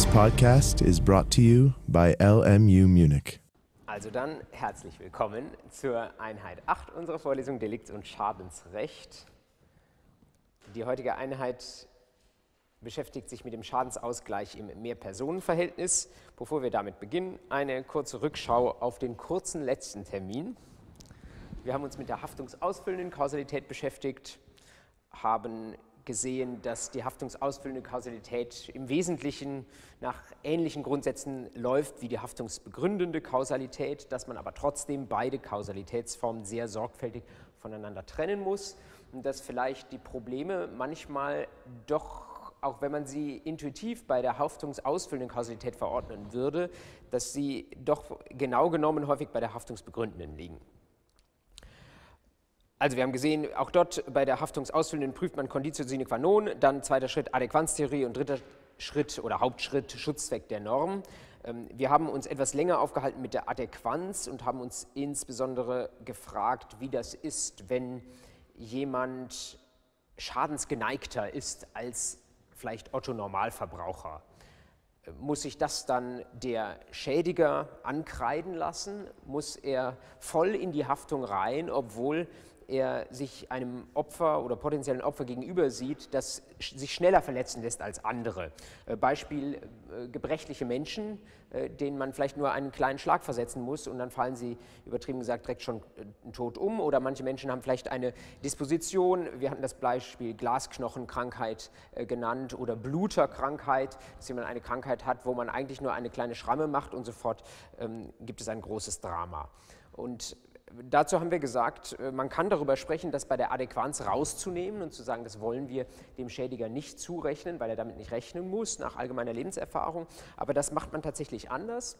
This podcast is brought to you by LMU Munich. Also dann herzlich willkommen zur Einheit 8 unserer Vorlesung Delikts- und Schadensrecht. Die heutige Einheit beschäftigt sich mit dem Schadensausgleich im Mehrpersonenverhältnis. Bevor wir damit beginnen, eine kurze Rückschau auf den kurzen letzten Termin. Wir haben uns mit der haftungsausfüllenden Kausalität beschäftigt, haben gesehen, dass die haftungsausfüllende Kausalität im Wesentlichen nach ähnlichen Grundsätzen läuft wie die haftungsbegründende Kausalität, dass man aber trotzdem beide Kausalitätsformen sehr sorgfältig voneinander trennen muss und dass vielleicht die Probleme manchmal doch auch wenn man sie intuitiv bei der haftungsausfüllenden Kausalität verordnen würde, dass sie doch genau genommen häufig bei der haftungsbegründenden liegen. Also wir haben gesehen, auch dort bei der Haftungsausfüllenden prüft man Conditio sine qua non, dann zweiter Schritt Adäquanztheorie und dritter Schritt oder Hauptschritt Schutzzweck der Norm. Ähm, wir haben uns etwas länger aufgehalten mit der Adäquanz und haben uns insbesondere gefragt, wie das ist, wenn jemand schadensgeneigter ist als vielleicht Otto Normalverbraucher. Muss sich das dann der Schädiger ankreiden lassen? Muss er voll in die Haftung rein, obwohl er sich einem Opfer oder potenziellen Opfer gegenüber sieht, das sich schneller verletzen lässt als andere. Äh, Beispiel äh, gebrechliche Menschen, äh, denen man vielleicht nur einen kleinen Schlag versetzen muss und dann fallen sie, übertrieben gesagt, direkt schon tot um. Oder manche Menschen haben vielleicht eine Disposition, wir hatten das Beispiel Glasknochenkrankheit genannt oder Bluterkrankheit, dass jemand eine Krankheit hat, wo man eigentlich nur eine kleine Schramme macht und sofort ähm, gibt es ein großes Drama. Und Dazu haben wir gesagt, äh, man kann darüber sprechen, das bei der Adäquanz rauszunehmen und zu sagen, das wollen wir dem Schädiger nicht zurechnen, weil er damit nicht rechnen muss nach allgemeiner Lebenserfahrung. Aber das macht man tatsächlich anders.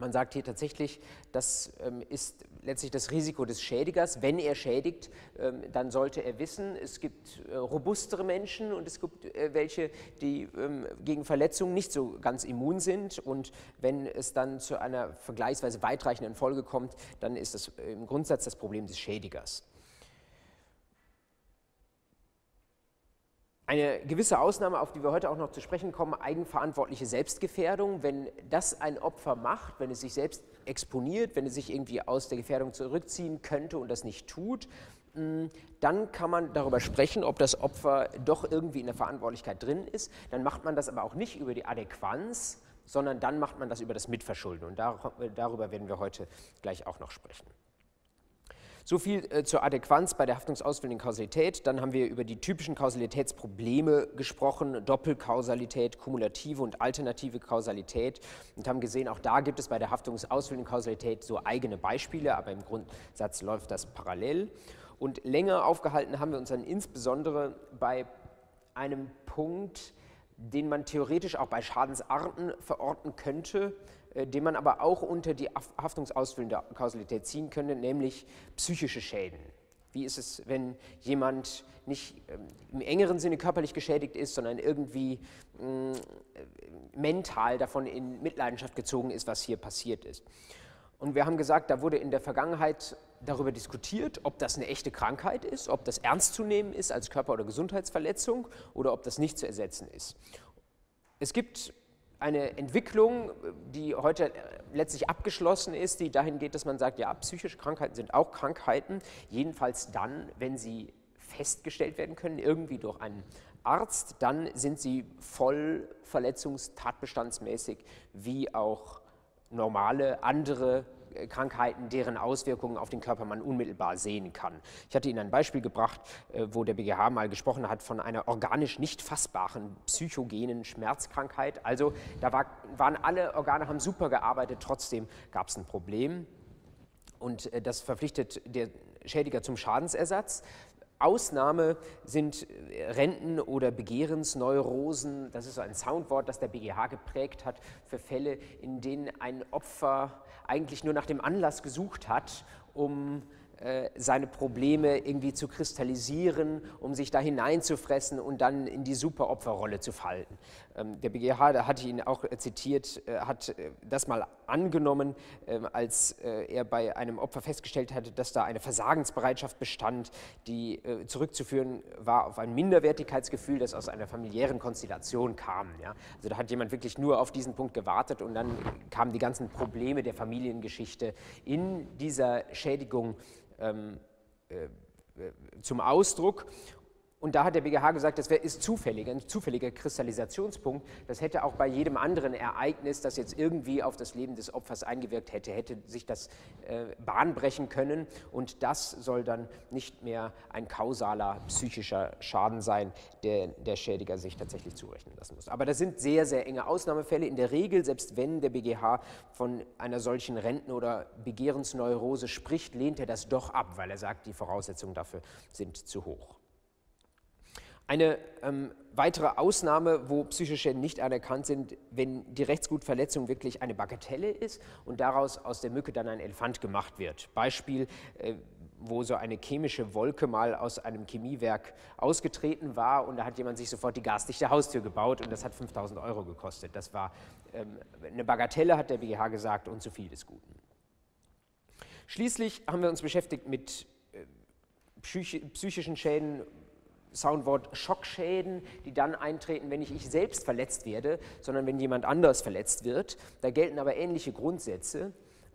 Man sagt hier tatsächlich, das ähm, ist letztlich das Risiko des Schädigers. Wenn er schädigt, ähm, dann sollte er wissen, es gibt äh, robustere Menschen und es gibt äh, welche, die ähm, gegen Verletzungen nicht so ganz immun sind. Und wenn es dann zu einer vergleichsweise weitreichenden Folge kommt, dann ist das im Grundsatz das Problem des Schädigers. Eine gewisse Ausnahme, auf die wir heute auch noch zu sprechen kommen, eigenverantwortliche Selbstgefährdung. Wenn das ein Opfer macht, wenn es sich selbst exponiert, wenn es sich irgendwie aus der Gefährdung zurückziehen könnte und das nicht tut, mm, dann kann man darüber sprechen, ob das Opfer doch irgendwie in der Verantwortlichkeit drin ist. Dann macht man das aber auch nicht über die Adäquanz, sondern dann macht man das über das Mitverschulden. Und darüber werden wir heute gleich auch noch sprechen. So viel äh, zur Adäquanz bei der haftungsausfüllenden Kausalität. Dann haben wir über die typischen Kausalitätsprobleme gesprochen, Doppelkausalität, kumulative und alternative Kausalität und haben gesehen, auch da gibt es bei der haftungsausfüllenden Kausalität so eigene Beispiele, aber im Grundsatz läuft das parallel. Und länger aufgehalten haben wir uns dann insbesondere bei einem Punkt, den man theoretisch auch bei Schadensarten verorten könnte, den man aber auch unter die haftungsausfüllende Kausalität ziehen könnte, nämlich psychische Schäden. Wie ist es, wenn jemand nicht ähm, im engeren Sinne körperlich geschädigt ist, sondern irgendwie mm, mental davon in Mitleidenschaft gezogen ist, was hier passiert ist? Und wir haben gesagt, da wurde in der Vergangenheit darüber diskutiert, ob das eine echte Krankheit ist, ob das ernst zu nehmen ist als Körper- oder Gesundheitsverletzung oder ob das nicht zu ersetzen ist. Es gibt eine Entwicklung, die heute letztlich abgeschlossen ist, die dahin geht, dass man sagt, ja, psychische Krankheiten sind auch Krankheiten, jedenfalls dann, wenn sie festgestellt werden können, irgendwie durch einen Arzt, dann sind sie voll verletzungstatbestandsmäßig wie auch normale andere Krankheiten, deren Auswirkungen auf den Körper man unmittelbar sehen kann. Ich hatte Ihnen ein Beispiel gebracht, äh, wo der BGH mal gesprochen hat von einer organisch nicht fassbaren psychogenen Schmerzkrankheit. Also da war, waren alle Organe, haben super gearbeitet, trotzdem gab es ein Problem. Und äh, das verpflichtet der Schädiger zum Schadensersatz. Ausnahme sind Renten- oder Begehrensneurosen. Das ist so ein Soundwort, das der BGH geprägt hat für Fälle, in denen ein Opfer eigentlich nur nach dem Anlass gesucht hat, um äh, seine Probleme irgendwie zu kristallisieren, um sich da hineinzufressen und dann in die Superopferrolle zu fallen. Ähm, der BGH, da hatte ihn auch zitiert, äh, hat äh, das mal angenommen, ähm, als er bei einem Opfer festgestellt hatte, dass da eine Versagensbereitschaft bestand, die zurückzuführen war auf ein Minderwertigkeitsgefühl, das aus einer familiären Konstellation kam. Also da hat jemand wirklich nur auf diesen Punkt gewartet und dann kamen die ganzen Probleme der Familiengeschichte in dieser Schädigung ähm, äh, äh, zum Ausdruck. Und da hat der BGH gesagt, das ist zufällig, ein zufälliger Kristallisationspunkt. Das hätte auch bei jedem anderen Ereignis, das jetzt irgendwie auf das Leben des Opfers eingewirkt hätte, hätte sich das äh, Bahn brechen können. Und das soll dann nicht mehr ein kausaler psychischer Schaden sein, der der Schädiger sich tatsächlich zurechnen lassen muss. Aber das sind sehr, sehr enge Ausnahmefälle. In der Regel, selbst wenn der BGH von einer solchen Renten- oder Begehrensneurose spricht, lehnt er das doch ab, weil er sagt, die Voraussetzungen dafür sind zu hoch. Eine ähm, weitere Ausnahme, wo psychische Schäden nicht anerkannt sind, wenn die Rechtsgutverletzung wirklich eine Bagatelle ist und daraus aus der Mücke dann ein Elefant gemacht wird. Beispiel, äh, wo so eine chemische Wolke mal aus einem Chemiewerk ausgetreten war und da hat jemand sich sofort die gasdichte Haustür gebaut und das hat 5000 Euro gekostet. Das war ähm, eine Bagatelle, hat der BGH gesagt, und zu viel des Guten. Schließlich haben wir uns beschäftigt mit äh, psychischen Schäden Soundwort Schockschäden, die dann eintreten, wenn nicht ich selbst verletzt werde, sondern wenn jemand anders verletzt wird. Da gelten aber ähnliche Grundsätze.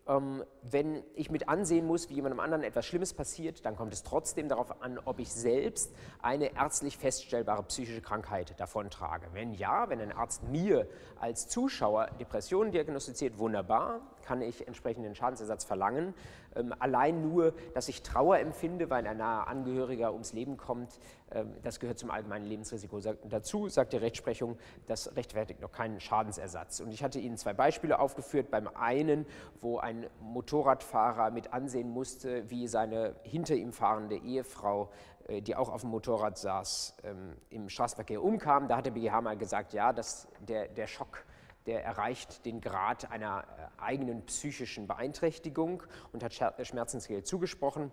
Ähm, wenn ich mit ansehen muss, wie jemandem anderen etwas Schlimmes passiert, dann kommt es trotzdem darauf an, ob ich selbst eine ärztlich feststellbare psychische Krankheit davontrage. Wenn ja, wenn ein Arzt mir als Zuschauer Depressionen diagnostiziert, wunderbar, kann ich entsprechenden Schadensersatz verlangen. Ähm, allein nur, dass ich Trauer empfinde, weil ein naher Angehöriger ums Leben kommt, ähm, das gehört zum allgemeinen Lebensrisiko dazu, sagt die Rechtsprechung, das rechtfertigt noch keinen Schadensersatz. Und ich hatte Ihnen zwei Beispiele aufgeführt. Beim einen, wo ein Motorradfahrer mit ansehen musste, wie seine hinter ihm fahrende Ehefrau äh, die auch auf dem Motorrad saß, ähm, im Straßenverkehr umkam. Da hat der BGH mal gesagt, ja, dass der, der Schock der erreicht den Grad einer äh, eigenen psychischen Beeinträchtigung und hat Schmerzensgeld zugesprochen.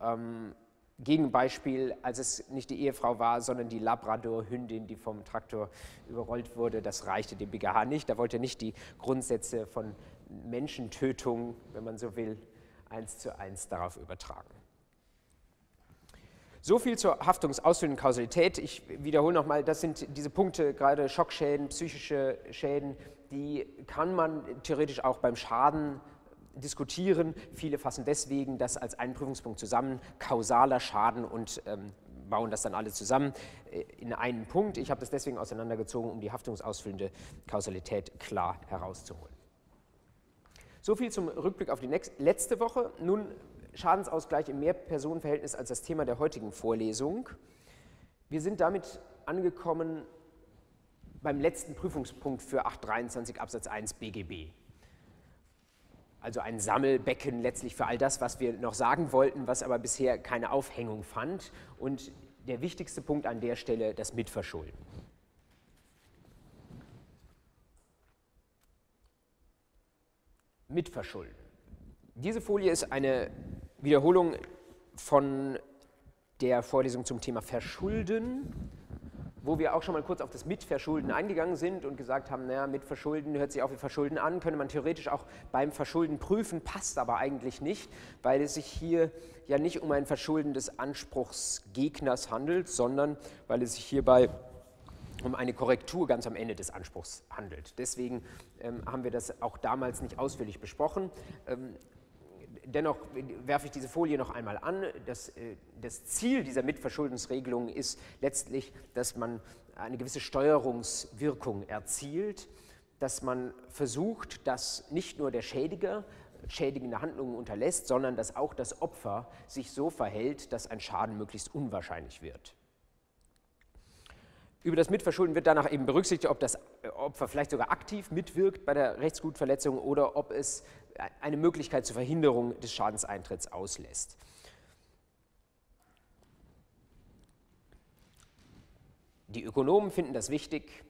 Ähm, Gegenbeispiel, als es nicht die Ehefrau war, sondern die Labrador-Hündin, die vom Traktor überrollt wurde, das reichte dem BGH nicht. Da wollte er nicht die Grundsätze von Menschentötung, wenn man so will, eins zu eins darauf übertragen. So viel zur haftungsausführenden Kausalität. Ich wiederhole nochmal, das sind diese Punkte, gerade Schockschäden, psychische Schäden, die kann man theoretisch auch beim Schaden diskutieren. Viele fassen deswegen das als einen Prüfungspunkt zusammen, kausaler Schaden und ähm, bauen das dann alle zusammen äh, in einen Punkt. Ich habe das deswegen auseinandergezogen, um die haftungsausfüllende Kausalität klar herauszuholen. So viel zum Rückblick auf die letzte Woche. Nun Schadensausgleich im Mehrpersonenverhältnis als das Thema der heutigen Vorlesung. Wir sind damit angekommen beim letzten Prüfungspunkt für 823 Absatz 1 BGB. Also ein Sammelbecken letztlich für all das, was wir noch sagen wollten, was aber bisher keine Aufhängung fand. Und der wichtigste Punkt an der Stelle, das Mitverschulden. Mitverschulden. Diese Folie ist eine Wiederholung von der Vorlesung zum Thema Verschulden wo wir auch schon mal kurz auf das Mitverschulden eingegangen sind und gesagt haben, naja, Mitverschulden hört sich auch wie Verschulden an, könnte man theoretisch auch beim Verschulden prüfen, passt aber eigentlich nicht, weil es sich hier ja nicht um ein Verschulden des Anspruchsgegners handelt, sondern weil es sich hierbei um eine Korrektur ganz am Ende des Anspruchs handelt. Deswegen ähm, haben wir das auch damals nicht ausführlich besprochen. Ähm, dennoch werfe ich diese Folie noch einmal an. Das, äh, das, Ziel dieser Mitverschuldensregelung ist letztlich, dass man eine gewisse Steuerungswirkung erzielt, dass man versucht, dass nicht nur der Schädiger schädigende Handlungen unterlässt, sondern dass auch das Opfer sich so verhält, dass ein Schaden möglichst unwahrscheinlich wird. Über das Mitverschulden wird danach eben berücksichtigt, ob das Opfer vielleicht sogar aktiv mitwirkt bei der Rechtsgutverletzung oder ob es eine Möglichkeit zur Verhinderung des Schadenseintritts auslässt. Die Ökonomen finden das wichtig,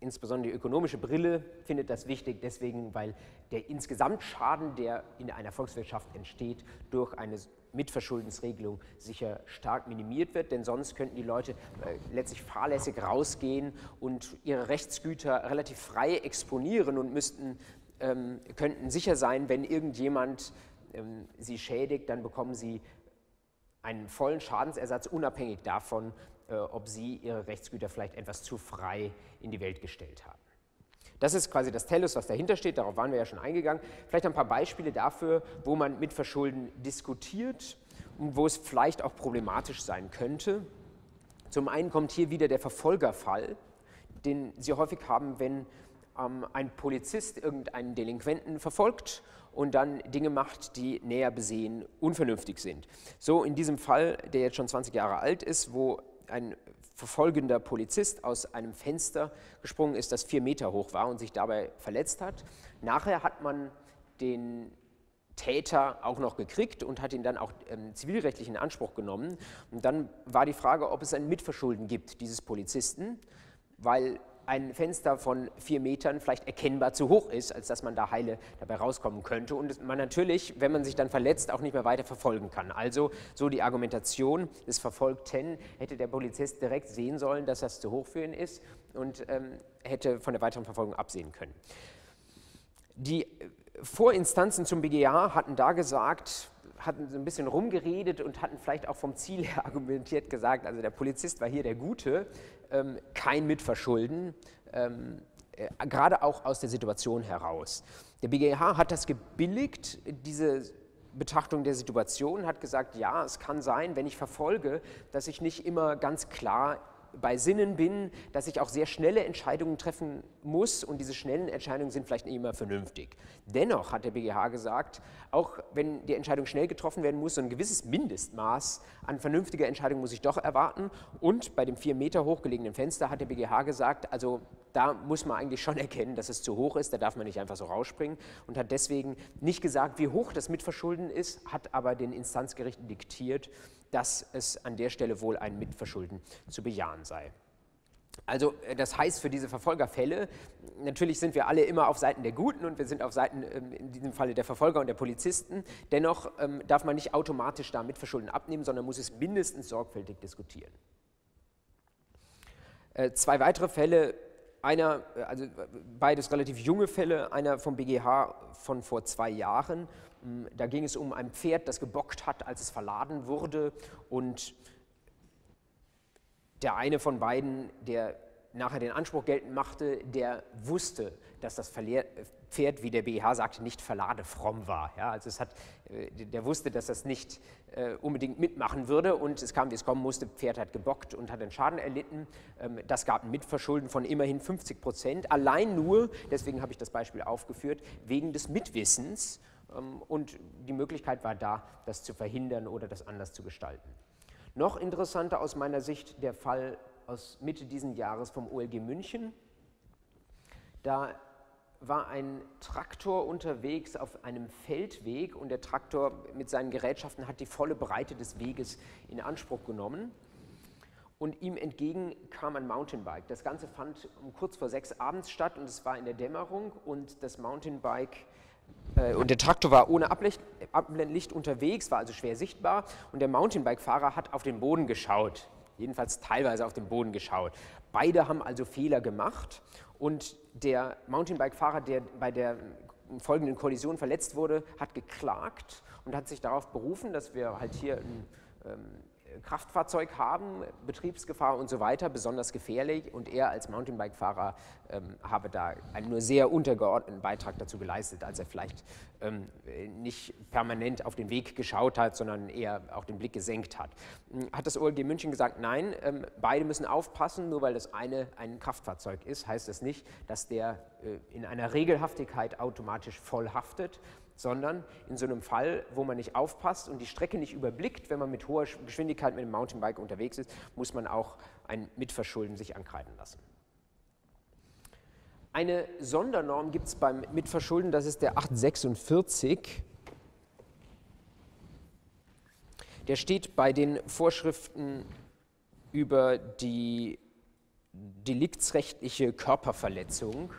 insbesondere die ökonomische Brille findet das wichtig, deswegen, weil der Insgesamtschaden, der in einer Volkswirtschaft entsteht, durch eine Mitverschuldensregelung sicher stark minimiert wird, denn sonst könnten die Leute äh, letztlich fahrlässig rausgehen und ihre Rechtsgüter relativ frei exponieren und müssten, ähm, könnten sicher sein, wenn irgendjemand ähm, sie schädigt, dann bekommen sie einen vollen Schadensersatz unabhängig davon, äh, ob sie ihre Rechtsgüter vielleicht etwas zu frei in die Welt gestellt haben. Das ist quasi das Tellus, was dahinter steht, darauf waren wir ja schon eingegangen. Vielleicht ein paar Beispiele dafür, wo man mit Verschulden diskutiert und wo es vielleicht auch problematisch sein könnte. Zum einen kommt hier wieder der Verfolgerfall, den Sie häufig haben, wenn ähm, ein Polizist irgendeinen Delinquenten verfolgt und dann Dinge macht, die näher besehen unvernünftig sind. So in diesem Fall, der jetzt schon 20 Jahre alt ist, wo ein verfolgender Polizist aus einem Fenster gesprungen ist, das vier Meter hoch war und sich dabei verletzt hat. Nachher hat man den Täter auch noch gekriegt und hat ihn dann auch ähm, zivilrechtlich in Anspruch genommen. Und dann war die Frage, ob es ein Mitverschulden gibt dieses Polizisten, weil ein Fenster von vier Metern vielleicht erkennbar zu hoch ist, als dass man da heile dabei rauskommen könnte und man natürlich, wenn man sich dann verletzt, auch nicht mehr weiter verfolgen kann. Also so die Argumentation des Verfolgten hätte der Polizist direkt sehen sollen, dass das zu hoch für ihn ist und ähm, hätte von der weiteren Verfolgung absehen können. Die Vorinstanzen zum BGA hatten da gesagt, hatten so ein bisschen rumgeredet und hatten vielleicht auch vom Ziel her argumentiert gesagt, also der Polizist war hier der Gute, kein Mitverschulden, ähm, äh, gerade auch aus der Situation heraus. Der BGH hat das gebilligt, diese Betrachtung der Situation, hat gesagt, ja, es kann sein, wenn ich verfolge, dass ich nicht immer ganz klar bei Sinnen bin, dass ich auch sehr schnelle Entscheidungen treffen muss und diese schnellen Entscheidungen sind vielleicht nicht immer vernünftig. Dennoch hat der BGH gesagt, auch wenn die Entscheidung schnell getroffen werden muss, so ein gewisses Mindestmaß an vernünftiger Entscheidung muss ich doch erwarten. Und bei dem vier Meter hochgelegenen Fenster hat der BGH gesagt, also da muss man eigentlich schon erkennen, dass es zu hoch ist, da darf man nicht einfach so rausspringen und hat deswegen nicht gesagt, wie hoch das Mitverschulden ist, hat aber den Instanzgerichten diktiert, dass es an der Stelle wohl ein Mitverschulden zu bejahen sei. Also äh, das heißt für diese Verfolgerfälle, natürlich sind wir alle immer auf Seiten der Guten und wir sind auf Seiten ähm, in diesem Falle der Verfolger und der Polizisten. Dennoch ähm, darf man nicht automatisch da Mitverschulden abnehmen, sondern muss es mindestens sorgfältig diskutieren. Äh, zwei weitere Fälle, einer, äh, also beides relativ junge Fälle, einer vom BGH von vor zwei Jahren hm, da ging es um ein Pferd, das gebockt hat, als es verladen wurde. Und der eine von beiden, der nachher den Anspruch geltend machte, der wusste, dass das Pferd, wie der BH sagte, nicht verladefromm war. Ja, also es hat, äh, der wusste, dass das nicht äh, unbedingt mitmachen würde und es kam, wie es kommen musste, Pferd hat gebockt und hat einen Schaden erlitten. Ähm, das gab ein Mitverschulden von immerhin 50 Prozent, allein nur, deswegen habe ich das Beispiel aufgeführt, wegen des Mitwissens ähm, und die Möglichkeit war da, das zu verhindern oder das anders zu gestalten. Noch interessanter aus meiner Sicht der Fall aus Mitte dieses Jahres vom OLG München. Da war ein Traktor unterwegs auf einem Feldweg und der Traktor mit seinen Gerätschaften hat die volle Breite des Weges in Anspruch genommen. Und ihm entgegen kam ein Mountainbike. Das Ganze fand um kurz vor sechs abends statt und es war in der Dämmerung und das Mountainbike äh, und der Traktor war ohne Abblendlicht unterwegs, war also schwer sichtbar und der Mountainbike-Fahrer hat auf den Boden geschaut, jedenfalls teilweise auf den Boden geschaut. Beide haben also Fehler gemacht und der Mountainbike-Fahrer, der bei der folgenden Kollision verletzt wurde, hat geklagt und hat sich darauf berufen, dass wir halt hier ein ähm, Kraftfahrzeug haben, Betriebsgefahr und so weiter, besonders gefährlich. Und er als Mountainbike-Fahrer ähm, habe da einen nur sehr untergeordneten Beitrag dazu geleistet, als er vielleicht ähm, nicht permanent auf den Weg geschaut hat, sondern eher auch den Blick gesenkt hat. Hm, hat das OLG München gesagt, nein, ähm, beide müssen aufpassen, nur weil das eine ein Kraftfahrzeug ist, heißt das nicht, dass der äh, in einer Regelhaftigkeit automatisch voll haftet, sondern in so einem Fall, wo man nicht aufpasst und die Strecke nicht überblickt, wenn man mit hoher Geschwindigkeit mit dem Mountainbike unterwegs ist, muss man auch ein Mitverschulden sich ankreiden lassen. Eine Sondernorm gibt es beim Mitverschulden, das ist der 846. Der steht bei den Vorschriften über die deliktsrechtliche Körperverletzung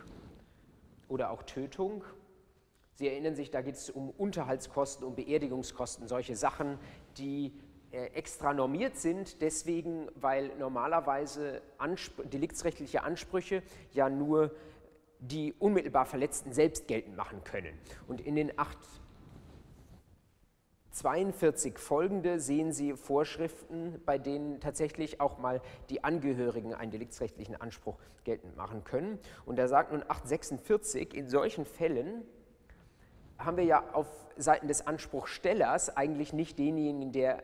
oder auch Tötung. Sie erinnern sich, da geht es um Unterhaltskosten, um Beerdigungskosten, solche Sachen, die äh, extra normiert sind, deswegen, weil normalerweise Anspr deliktsrechtliche Ansprüche ja nur die unmittelbar Verletzten selbst geltend machen können. Und in den acht 42 folgende sehen Sie Vorschriften, bei denen tatsächlich auch mal die Angehörigen einen deliktsrechtlichen Anspruch geltend machen können. Und da sagt nun 846, in solchen Fällen haben wir ja auf Seiten des Anspruchstellers eigentlich nicht denjenigen, der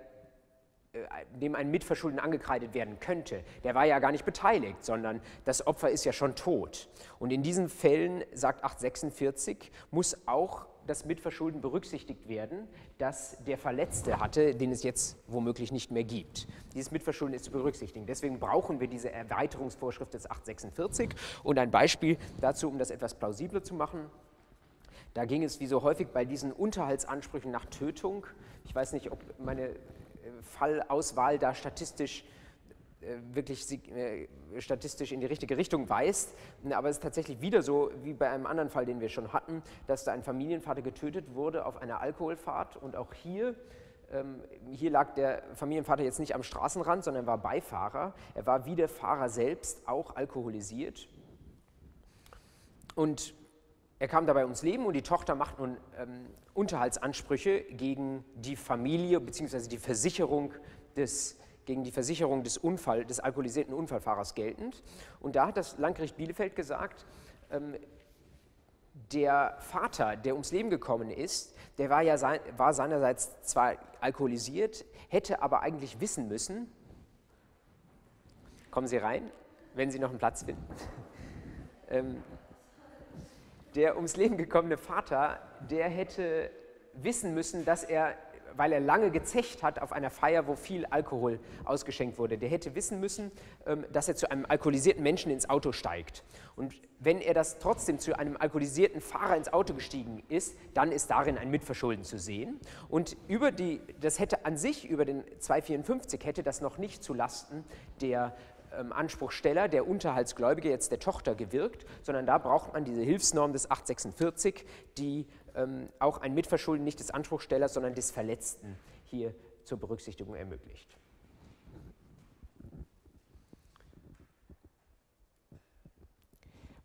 äh, dem ein Mitverschulden angekreidet werden könnte, der war ja gar nicht beteiligt, sondern das Opfer ist ja schon tot. Und in diesen Fällen, sagt 846, muss auch das Mitverschulden berücksichtigt werden, das der Verletzte hatte, den es jetzt womöglich nicht mehr gibt. Dieses Mitverschulden ist zu berücksichtigen. Deswegen brauchen wir diese Erweiterungsvorschrift des 846. Und ein Beispiel dazu, um das etwas plausibler zu machen. Da ging es wie so häufig bei diesen Unterhaltsansprüchen nach Tötung. Ich weiß nicht, ob meine Fallauswahl da statistisch äh, wirklich äh, statistisch in die richtige Richtung weist. Aber es ist tatsächlich wieder so, wie bei einem anderen Fall, den wir schon hatten, dass da ein Familienvater getötet wurde auf einer Alkoholfahrt. Und auch hier, ähm, hier lag der Familienvater jetzt nicht am Straßenrand, sondern war Beifahrer. Er war wie der Fahrer selbst auch alkoholisiert. Und er kam dabei ums Leben und die Tochter macht nun ähm, Unterhaltsansprüche gegen die Familie bzw. die Versicherung des, gegen die Versicherung des, Unfall, des alkoholisierten Unfallfahrers geltend. Und da hat das Landgericht Bielefeld gesagt, ähm, der Vater, der ums Leben gekommen ist, der war ja sein, war seinerseits zwar alkoholisiert, hätte aber eigentlich wissen müssen, kommen Sie rein, wenn Sie noch einen Platz finden. ähm, der ums Leben gekommene Vater, der hätte wissen müssen, dass er, weil er lange gezecht hat auf einer Feier, wo viel Alkohol ausgeschenkt wurde, der hätte wissen müssen, ähm, dass er zu einem alkoholisierten Menschen ins Auto steigt. Und wenn er das trotzdem zu einem alkoholisierten Fahrer ins Auto gestiegen ist, dann ist darin ein Mitverschulden zu sehen. Und über die, das hätte an sich über den 254 hätte das noch nicht zu Lasten der Anspruchsteller, der Unterhaltsgläubige, jetzt der Tochter gewirkt, sondern da braucht man diese Hilfsnorm des 846, die ähm, auch ein Mitverschulden nicht des Anspruchstellers, sondern des Verletzten hier zur Berücksichtigung ermöglicht.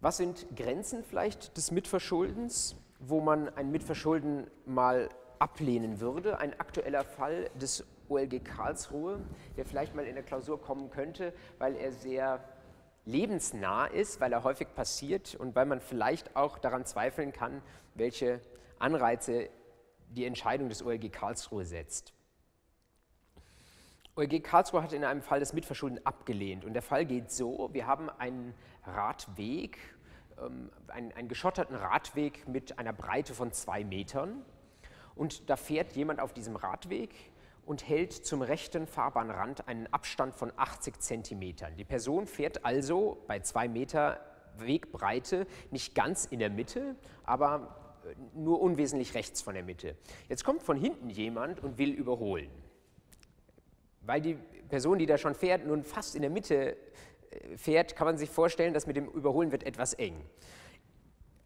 Was sind Grenzen vielleicht des Mitverschuldens, wo man ein Mitverschulden mal ablehnen würde? Ein aktueller Fall des OLG Karlsruhe, der vielleicht mal in der Klausur kommen könnte, weil er sehr lebensnah ist, weil er häufig passiert und weil man vielleicht auch daran zweifeln kann, welche Anreize die Entscheidung des OLG Karlsruhe setzt. OLG Karlsruhe hat in einem Fall das Mitverschulden abgelehnt und der Fall geht so, wir haben einen Radweg, ähm, einen, einen geschotterten Radweg mit einer Breite von zwei Metern und da fährt jemand auf diesem Radweg und hält zum rechten Fahrbahnrand einen Abstand von 80 Zentimetern. Die Person fährt also bei zwei Meter Wegbreite nicht ganz in der Mitte, aber äh, nur unwesentlich rechts von der Mitte. Jetzt kommt von hinten jemand und will überholen. Weil die Person, die da schon fährt, nun fast in der Mitte äh, fährt, kann man sich vorstellen, dass mit dem Überholen wird etwas eng.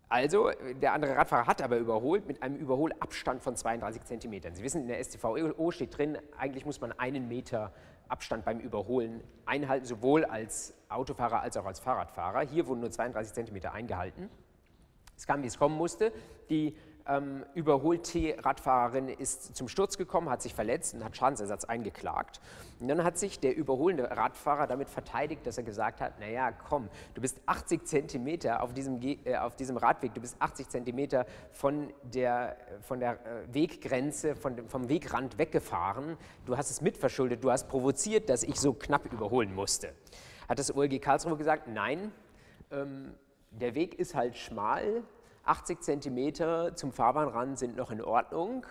Also, der andere Radfahrer hat aber überholt mit einem Überholabstand von 32 Zentimetern. Sie wissen, in der STVO steht drin, eigentlich muss man einen Meter Abstand beim Überholen einhalten, sowohl als Autofahrer als auch als Fahrradfahrer. Hier wurden nur 32 Zentimeter eingehalten. Es kam, wie es kommen musste. Die ähm, Überhol-T-Radfahrerin ist zum Sturz gekommen, hat sich verletzt und hat Schadensersatz eingeklagt. Und dann hat sich der überholende Radfahrer damit verteidigt, dass er gesagt hat, naja, komm, du bist 80 Zentimeter auf diesem, äh, auf diesem Radweg, du bist 80 Zentimeter von der, von der äh, Weggrenze, von vom Wegrand weggefahren, du hast es mitverschuldet, du hast provoziert, dass ich so knapp überholen musste. Hat das OLG Karlsruhe gesagt, nein, ähm, der Weg ist halt schmal, 80 Zentimeter zum Fahrbahnrand sind noch in Ordnung.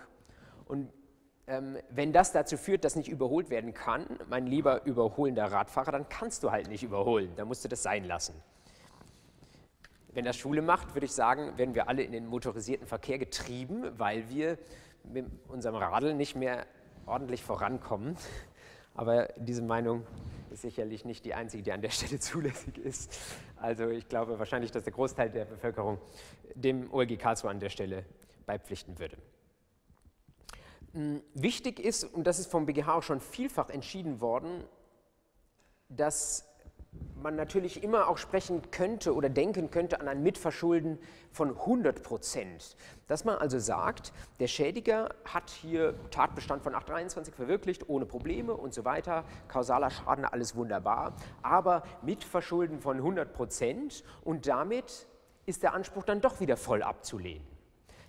Und ähm, wenn das dazu führt, dass nicht überholt werden kann, mein lieber überholender Radfahrer, dann kannst du halt nicht überholen. Dann musst du das sein lassen. Wenn das Schule macht, würde ich sagen, werden wir alle in den motorisierten Verkehr getrieben, weil wir mit unserem Radl nicht mehr ordentlich vorankommen. Aber diese Meinung ist sicherlich nicht die einzige, die an der Stelle zulässig ist. Also ich glaube wahrscheinlich, dass der Großteil der Bevölkerung dem OLG Karlsruhe an der Stelle beipflichten würde. Hm, wichtig ist, und das ist vom BGH auch schon vielfach entschieden worden, dass man natürlich immer auch sprechen könnte oder denken könnte an ein Mitverschulden von 100 Prozent. Dass man also sagt, der Schädiger hat hier Tatbestand von 823 verwirklicht, ohne Probleme und so weiter, kausaler Schaden, alles wunderbar, aber Mitverschulden von 100 Prozent und damit ist der Anspruch dann doch wieder voll abzulehnen.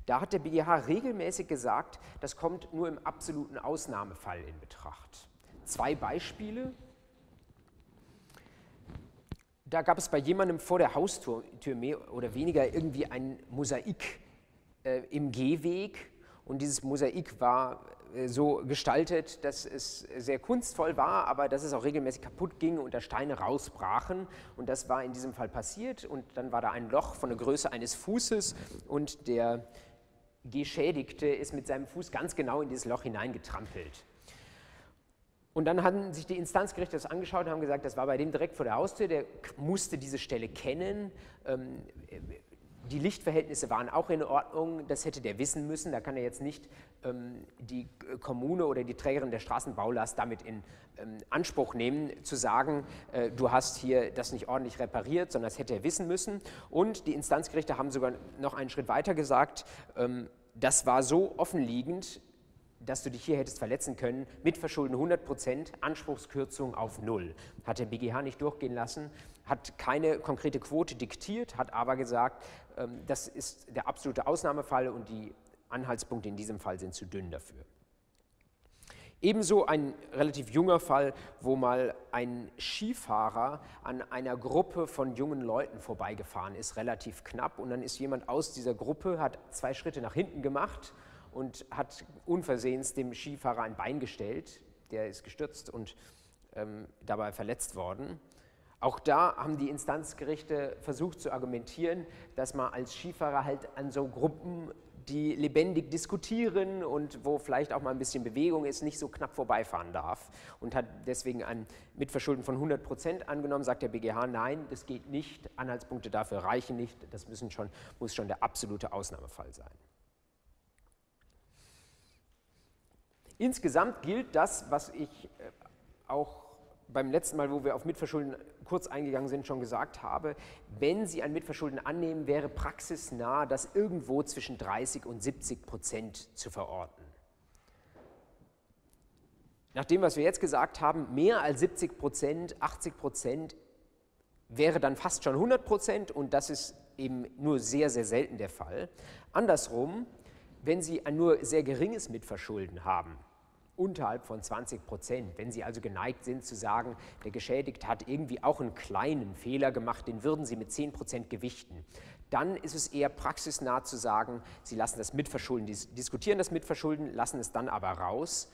Da hat der BGH regelmäßig gesagt, das kommt nur im absoluten Ausnahmefall in Betracht. Zwei Beispiele, da gab es bei jemandem vor der Haustür mehr oder weniger irgendwie ein Mosaik äh, im Gehweg. Und dieses Mosaik war äh, so gestaltet, dass es sehr kunstvoll war, aber dass es auch regelmäßig kaputt ging und da Steine rausbrachen. Und das war in diesem Fall passiert. Und dann war da ein Loch von der Größe eines Fußes. Und der Geschädigte ist mit seinem Fuß ganz genau in dieses Loch hineingetrampelt. Und dann haben sich die Instanzgerichte das angeschaut und haben gesagt, das war bei dem direkt vor der Haustür, der musste diese Stelle kennen. Ähm, die Lichtverhältnisse waren auch in Ordnung, das hätte der wissen müssen. Da kann er jetzt nicht ähm, die Kommune oder die Trägerin der Straßenbaulast damit in ähm, Anspruch nehmen, zu sagen, äh, du hast hier das nicht ordentlich repariert, sondern das hätte er wissen müssen. Und die Instanzgerichte haben sogar noch einen Schritt weiter gesagt, ähm, das war so offenliegend, dass du dich hier hättest verletzen können, mit Verschulden 100 Prozent, Anspruchskürzung auf Null. Hat der BGH nicht durchgehen lassen, hat keine konkrete Quote diktiert, hat aber gesagt, ähm, das ist der absolute Ausnahmefall und die Anhaltspunkte in diesem Fall sind zu dünn dafür. Ebenso ein relativ junger Fall, wo mal ein Skifahrer an einer Gruppe von jungen Leuten vorbeigefahren ist, relativ knapp, und dann ist jemand aus dieser Gruppe, hat zwei Schritte nach hinten gemacht und hat unversehens dem Skifahrer ein Bein gestellt. Der ist gestürzt und ähm, dabei verletzt worden. Auch da haben die Instanzgerichte versucht zu argumentieren, dass man als Skifahrer halt an so Gruppen, die lebendig diskutieren und wo vielleicht auch mal ein bisschen Bewegung ist, nicht so knapp vorbeifahren darf und hat deswegen ein Mitverschulden von 100 Prozent angenommen, sagt der BGH, nein, das geht nicht, Anhaltspunkte dafür reichen nicht, das schon, muss schon der absolute Ausnahmefall sein. Insgesamt gilt das, was ich äh, auch beim letzten Mal, wo wir auf Mitverschulden kurz eingegangen sind, schon gesagt habe, wenn Sie ein Mitverschulden annehmen, wäre praxisnah das irgendwo zwischen 30 und 70 Prozent zu verorten. Nach dem, was wir jetzt gesagt haben, mehr als 70 Prozent, 80 Prozent wäre dann fast schon 100 Prozent und das ist eben nur sehr, sehr selten der Fall. Andersrum, wenn Sie ein nur sehr geringes Mitverschulden haben, unterhalb von 20 Prozent. Wenn Sie also geneigt sind zu sagen, der Geschädigte hat irgendwie auch einen kleinen Fehler gemacht, den würden Sie mit 10 Prozent gewichten, dann ist es eher praxisnah zu sagen, Sie lassen das Mitverschulden, diskutieren das Mitverschulden, lassen es dann aber raus,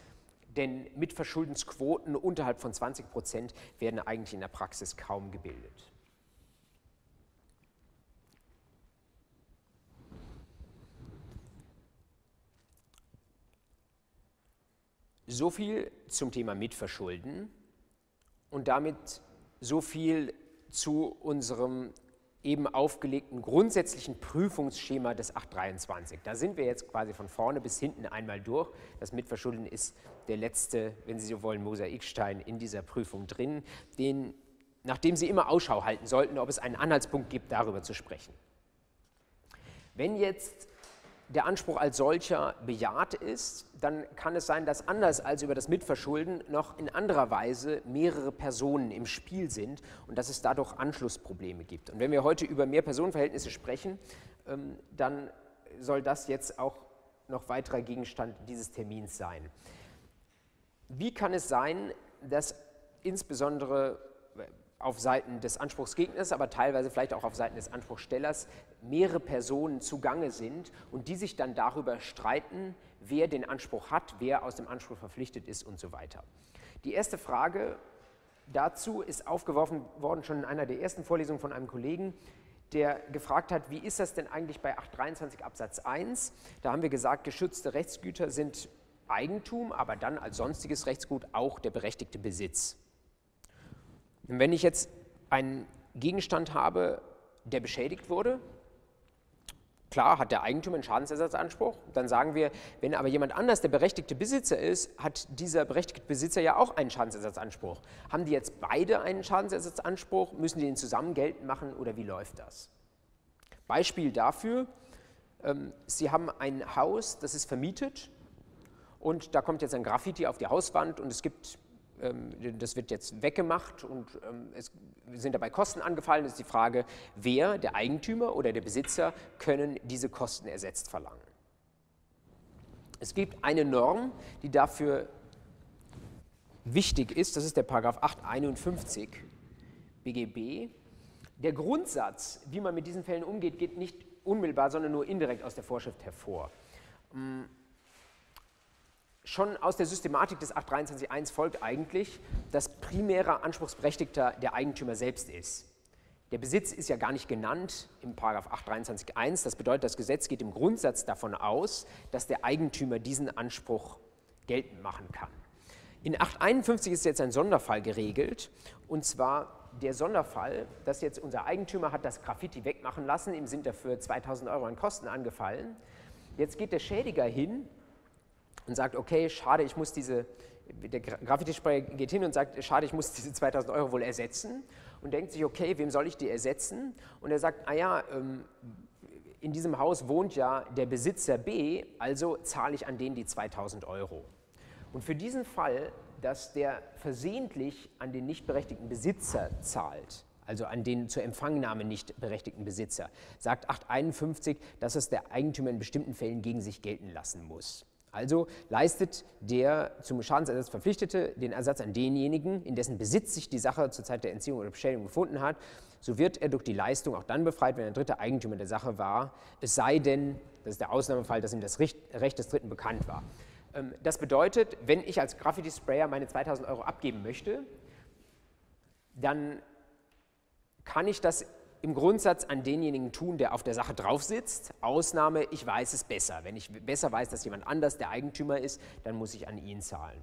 denn Mitverschuldensquoten unterhalb von 20 Prozent werden eigentlich in der Praxis kaum gebildet. So viel zum Thema Mitverschulden und damit so viel zu unserem eben aufgelegten grundsätzlichen Prüfungsschema des 823. Da sind wir jetzt quasi von vorne bis hinten einmal durch. Das Mitverschulden ist der letzte, wenn Sie so wollen, Mosaikstein in dieser Prüfung drin, den, nach dem Sie immer Ausschau halten sollten, ob es einen Anhaltspunkt gibt, darüber zu sprechen. Wenn jetzt der Anspruch als solcher bejaht ist, dann kann es sein, dass anders als über das Mitverschulden noch in anderer Weise mehrere Personen im Spiel sind und dass es dadurch Anschlussprobleme gibt. Und wenn wir heute über Mehr-Personen-Verhältnisse sprechen, ähm, dann soll das jetzt auch noch weiterer Gegenstand dieses Termins sein. Wie kann es sein, dass insbesondere auf Seiten des Anspruchsgegners, aber teilweise vielleicht auch auf Seiten des Anspruchstellers mehrere Personen zugange sind und die sich dann darüber streiten, wer den Anspruch hat, wer aus dem Anspruch verpflichtet ist und so weiter. Die erste Frage dazu ist aufgeworfen worden schon in einer der ersten Vorlesungen von einem Kollegen, der gefragt hat, wie ist das denn eigentlich bei 823 Absatz 1? Da haben wir gesagt, geschützte Rechtsgüter sind Eigentum, aber dann als sonstiges Rechtsgut auch der berechtigte Besitz. Wenn ich jetzt einen Gegenstand habe, der beschädigt wurde, klar hat der Eigentümer einen Schadensersatzanspruch, dann sagen wir, wenn aber jemand anders der berechtigte Besitzer ist, hat dieser berechtigte Besitzer ja auch einen Schadensersatzanspruch. Haben die jetzt beide einen Schadensersatzanspruch, müssen die den zusammen geltend machen oder wie läuft das? Beispiel dafür, ähm, Sie haben ein Haus, das ist vermietet und da kommt jetzt ein Graffiti auf die Hauswand und es gibt das wird jetzt weggemacht und ähm, es sind dabei Kosten angefallen. Das ist die Frage, wer, der Eigentümer oder der Besitzer, können diese Kosten ersetzt verlangen. Es gibt eine Norm, die dafür wichtig ist, das ist der Paragraph 851 BGB. Der Grundsatz, wie man mit diesen Fällen umgeht, geht nicht unmittelbar, sondern nur indirekt aus der Vorschrift hervor. Schon aus der Systematik des 823.1 folgt eigentlich, dass primärer Anspruchsberechtigter der Eigentümer selbst ist. Der Besitz ist ja gar nicht genannt im 823.1. Das bedeutet, das Gesetz geht im Grundsatz davon aus, dass der Eigentümer diesen Anspruch geltend machen kann. In 851 ist jetzt ein Sonderfall geregelt, und zwar der Sonderfall, dass jetzt unser Eigentümer hat das Graffiti wegmachen lassen, ihm sind dafür 2000 Euro an Kosten angefallen. Jetzt geht der Schädiger hin und sagt, okay, schade, ich muss diese, der Graffiti-Sprayer geht hin und sagt, schade, ich muss diese 2000 Euro wohl ersetzen und denkt sich, okay, wem soll ich die ersetzen? Und er sagt, ah ja, ähm, in diesem Haus wohnt ja der Besitzer B, also zahle ich an den die 2000 Euro. Und für diesen Fall, dass der versehentlich an den nicht berechtigten Besitzer zahlt, also an den zur Empfangnahme nicht berechtigten Besitzer, sagt 851, dass es der Eigentümer in bestimmten Fällen gegen sich gelten lassen muss. Also leistet der zum Schadensersatz Verpflichtete den Ersatz an denjenigen, in dessen Besitz sich die Sache zur Zeit der Entziehung oder Beschädigung gefunden hat. So wird er durch die Leistung auch dann befreit, wenn ein dritter Eigentümer der Sache war, es sei denn, das ist der Ausnahmefall, dass ihm das Recht des Dritten bekannt war. Ähm, das bedeutet, wenn ich als Graffiti-Sprayer meine 2000 Euro abgeben möchte, dann kann ich das im Grundsatz an denjenigen tun, der auf der Sache drauf sitzt. Ausnahme, ich weiß es besser. Wenn ich besser weiß, dass jemand anders der Eigentümer ist, dann muss ich an ihn zahlen.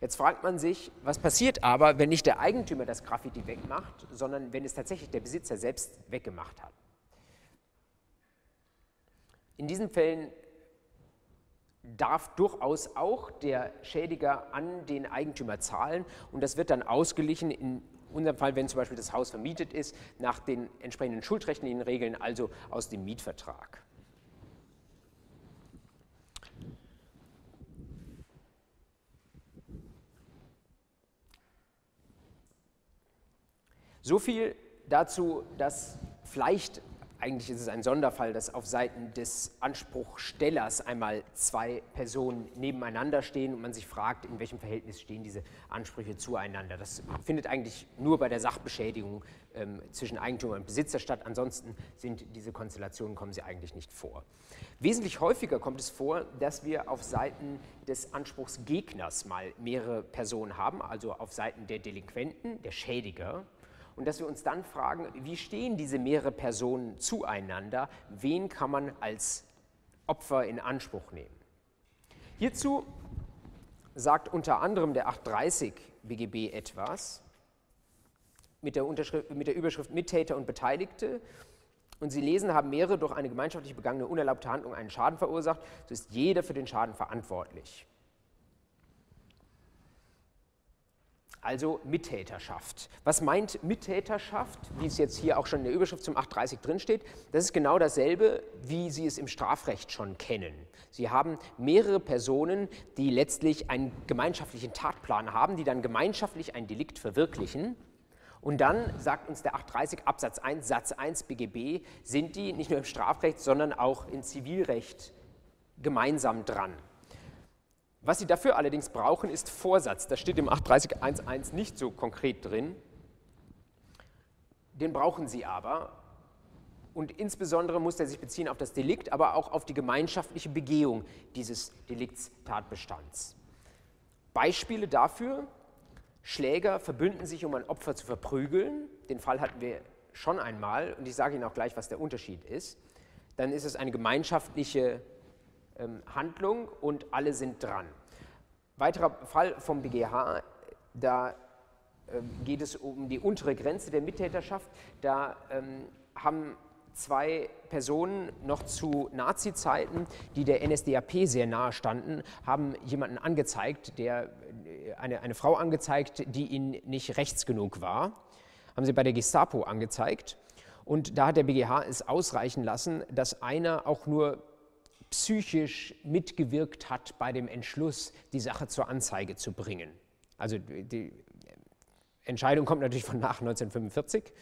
Jetzt fragt man sich, was passiert aber, wenn nicht der Eigentümer das Graffiti wegmacht, sondern wenn es tatsächlich der Besitzer selbst weggemacht hat. In diesen Fällen darf durchaus auch der Schädiger an den Eigentümer zahlen und das wird dann ausgeglichen in unserem Fall, wenn zum Beispiel das Haus vermietet ist, nach den entsprechenden schuldrechtlichen Regeln, also aus dem Mietvertrag. So viel dazu, dass vielleicht eigentlich ist es ein Sonderfall, dass auf Seiten des Anspruchstellers einmal zwei Personen nebeneinander stehen und man sich fragt, in welchem Verhältnis stehen diese Ansprüche zueinander. Das findet eigentlich nur bei der Sachbeschädigung ähm, zwischen Eigentümer und Besitzer statt. Ansonsten sind diese Konstellationen, kommen sie eigentlich nicht vor. Wesentlich häufiger kommt es vor, dass wir auf Seiten des Anspruchsgegners mal mehrere Personen haben, also auf Seiten der Delinquenten, der Schädiger, und dass wir uns dann fragen, wie stehen diese mehrere Personen zueinander, wen kann man als Opfer in Anspruch nehmen. Hierzu sagt unter anderem der 830 BGB etwas mit der, mit der Überschrift Mittäter und Beteiligte. Und Sie lesen, haben mehrere durch eine gemeinschaftlich begangene unerlaubte Handlung einen Schaden verursacht, so ist jeder für den Schaden verantwortlich. Also Mittäterschaft. Was meint Mittäterschaft, wie es jetzt hier auch schon in der Überschrift zum 830 drinsteht? Das ist genau dasselbe, wie Sie es im Strafrecht schon kennen. Sie haben mehrere Personen, die letztlich einen gemeinschaftlichen Tatplan haben, die dann gemeinschaftlich ein Delikt verwirklichen. Und dann sagt uns der 830 Absatz 1 Satz 1 BGB, sind die nicht nur im Strafrecht, sondern auch im Zivilrecht gemeinsam dran. Was Sie dafür allerdings brauchen, ist Vorsatz. Das steht im 830.1.1 nicht so konkret drin. Den brauchen Sie aber. Und insbesondere muss er sich beziehen auf das Delikt, aber auch auf die gemeinschaftliche Begehung dieses Deliktstatbestands. Beispiele dafür, Schläger verbünden sich, um ein Opfer zu verprügeln. Den Fall hatten wir schon einmal und ich sage Ihnen auch gleich, was der Unterschied ist. Dann ist es eine gemeinschaftliche ähm, Handlung und alle sind dran. weiterer Fall vom BGH, da ähm, geht es um die untere Grenze der Mittäterschaft. Da ähm, haben zwei Personen noch zu Nazi-Zeiten, die der NSDAP sehr nahe standen, haben jemanden angezeigt, der, äh, eine, eine Frau angezeigt, die ihnen nicht rechts genug war. Haben sie bei der Gestapo angezeigt. Und da hat der BGH es ausreichen lassen, dass einer auch nur psychisch mitgewirkt hat bei dem Entschluss, die Sache zur Anzeige zu bringen. Also die Entscheidung kommt natürlich von nach 1945.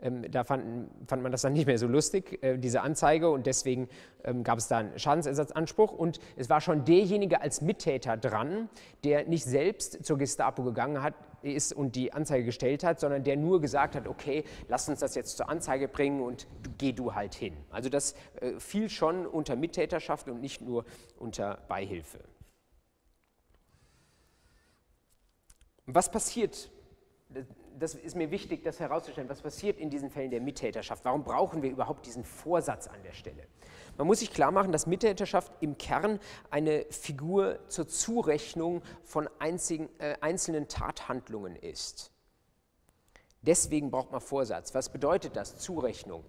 Ähm, da fand, fand, man das dann nicht mehr so lustig, äh, diese Anzeige, und deswegen ähm, gab es da einen Schadensersatzanspruch. Und es war schon derjenige als Mittäter dran, der nicht selbst zur Gestapo gegangen hat, ist und die Anzeige gestellt hat, sondern der nur gesagt hat, okay, lass uns das jetzt zur Anzeige bringen und geh du halt hin. Also das äh, fiel schon unter Mittäterschaft und nicht nur unter Beihilfe. Was passiert das ist mir wichtig, das herauszustellen, was passiert in diesen Fällen der Mittäterschaft. Warum brauchen wir überhaupt diesen Vorsatz an der Stelle? Man muss sich klar machen, dass Mittäterschaft im Kern eine Figur zur Zurechnung von einzigen, äh, einzelnen Tathandlungen ist. Deswegen braucht man Vorsatz. Was bedeutet das, Zurechnung?